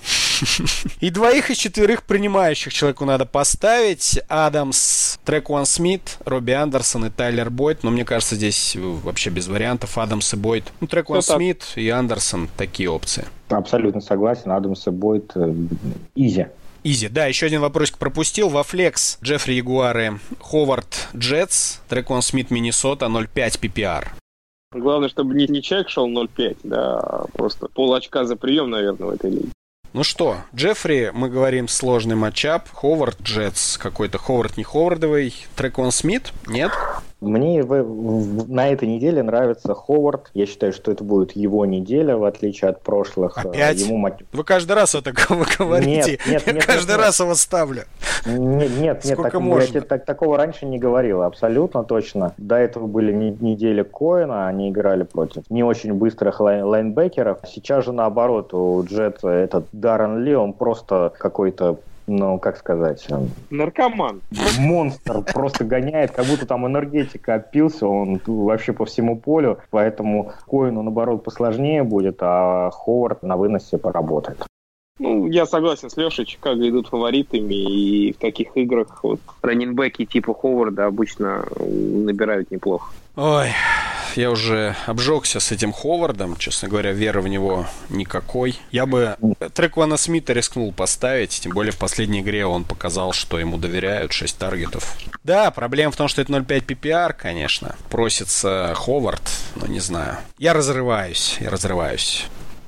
И двоих из четверых принимающих человеку надо поставить. Адамс, Трекуан Смит, Робби Андерсон и Тайлер Бойт. Но мне кажется, здесь вообще без вариантов Адамс и Бойт. Ну, Трекуан Смит и Андерсон такие опции. Абсолютно согласен. Адамс и Бойт э, изи. Изи. Да, еще один вопросик пропустил. Во flex Джеффри Ягуары, Ховард Джетс, Трекуон Смит Миннесота 0.5 PPR. Главное, чтобы не, не человек шел 0.5, да, а просто пол очка за прием, наверное, в этой лиге. Ну что, Джеффри, мы говорим сложный matchup. Ховард Джетс. Какой-то Ховард не Ховардовый. Трекуон Смит? Нет? Мне в, в, на этой неделе нравится Ховард. Я считаю, что это будет его неделя, в отличие от прошлых. Опять? Ему... Вы каждый раз это говорите. Нет, нет, Я нет, каждый нет, раз нет. его ставлю. Нет, нет, нет так, можно? я так, такого раньше не говорил, абсолютно точно. До этого были не, недели Коэна, они играли против не очень быстрых лайн, лайнбекеров. Сейчас же наоборот, у Джетса этот Даррен Ли, он просто какой-то ну, как сказать... Наркоман. Монстр просто гоняет, как будто там энергетика опился, он вообще по всему полю, поэтому Коэну, наоборот, посложнее будет, а Ховард на выносе поработает. Ну, я согласен с Лешей, Чикаго идут фаворитами, и в таких играх вот раненбеки типа Ховарда обычно набирают неплохо. Ой, я уже обжегся с этим Ховардом, честно говоря, веры в него никакой. Я бы Треквана Смита рискнул поставить, тем более в последней игре он показал, что ему доверяют, 6 таргетов. Да, проблема в том, что это 0.5 PPR, конечно. Просится Ховард, но не знаю. Я разрываюсь, я разрываюсь.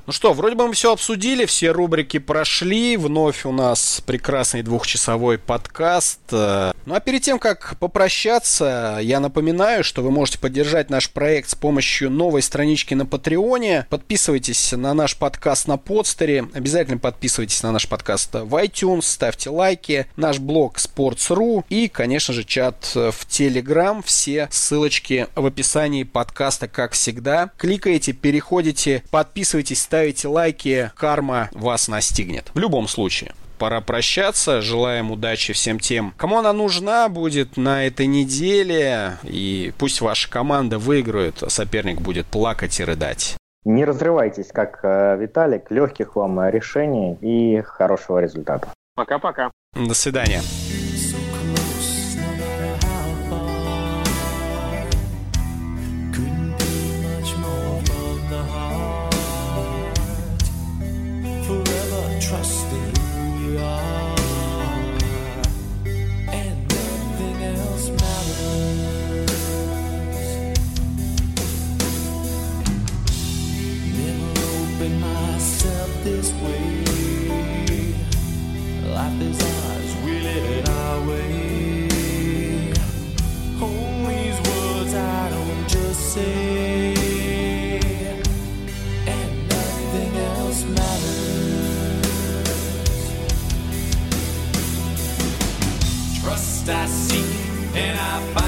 Ну что, вроде бы мы все обсудили, все рубрики прошли. Вновь у нас прекрасный двухчасовой подкаст. Ну а перед тем, как попрощаться, я напоминаю, что вы можете поддержать наш проект с помощью новой странички на Патреоне. Подписывайтесь на наш подкаст на подстере. Обязательно подписывайтесь на наш подкаст в iTunes, ставьте лайки. Наш блог Sports.ru и, конечно же, чат в Telegram. Все ссылочки в описании подкаста, как всегда. Кликаете, переходите, подписывайтесь, ставьте ставите лайки, карма вас настигнет. В любом случае пора прощаться. Желаем удачи всем тем, кому она нужна будет на этой неделе. И пусть ваша команда выиграет, а соперник будет плакать и рыдать. Не разрывайтесь, как э, Виталик. Легких вам решений и хорошего результата. Пока-пока. До свидания. I see and I.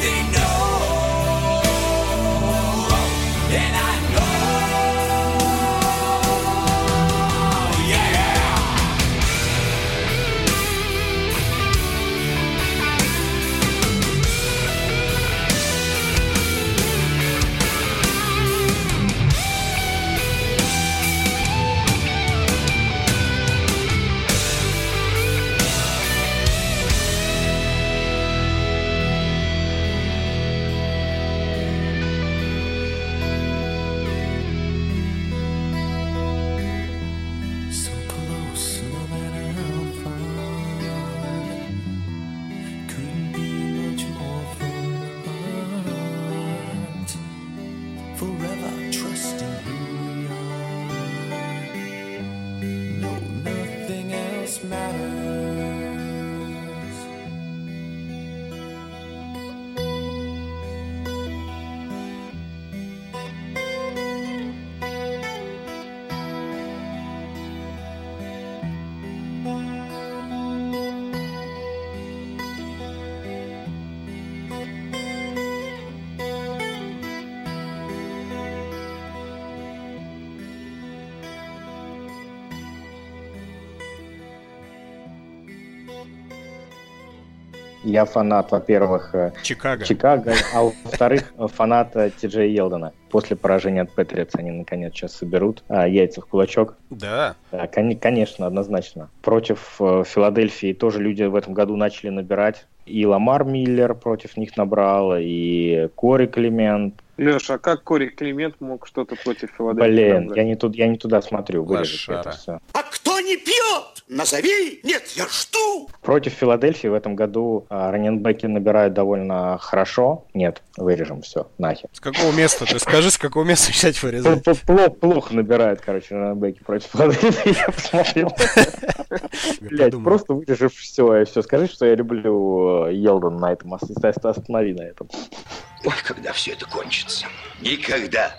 they know. Я фанат, во-первых, э, Чикаго. Чикаго, а во-вторых, фанат э, Ти Джей Елдона. После поражения от Патриотс они наконец сейчас соберут а, яйца в кулачок. Да. Да, кон- конечно, однозначно. Против э, Филадельфии тоже люди в этом году начали набирать. И Ламар Миллер против них набрал, и Кори Климент. Леша, а как Кори Климент мог что-то против Филадельфии? Блин, я не, тут, я не туда смотрю. вырежете Лошара. это всё. А кто не пьет? Назови! Нет, я жду! Против Филадельфии в этом году а, раненбеки набирают довольно хорошо. Нет, вырежем все, нахер. С какого места? Ты скажи, с какого места взять вырезать? Плохо, плохо набирают, короче, раненбеки против Филадельфии, я посмотрел. Блять, просто вырежешь все, и все. Скажи, что я люблю э, Елдон на этом, ост- останови на этом. Ой, когда все это кончится? Никогда.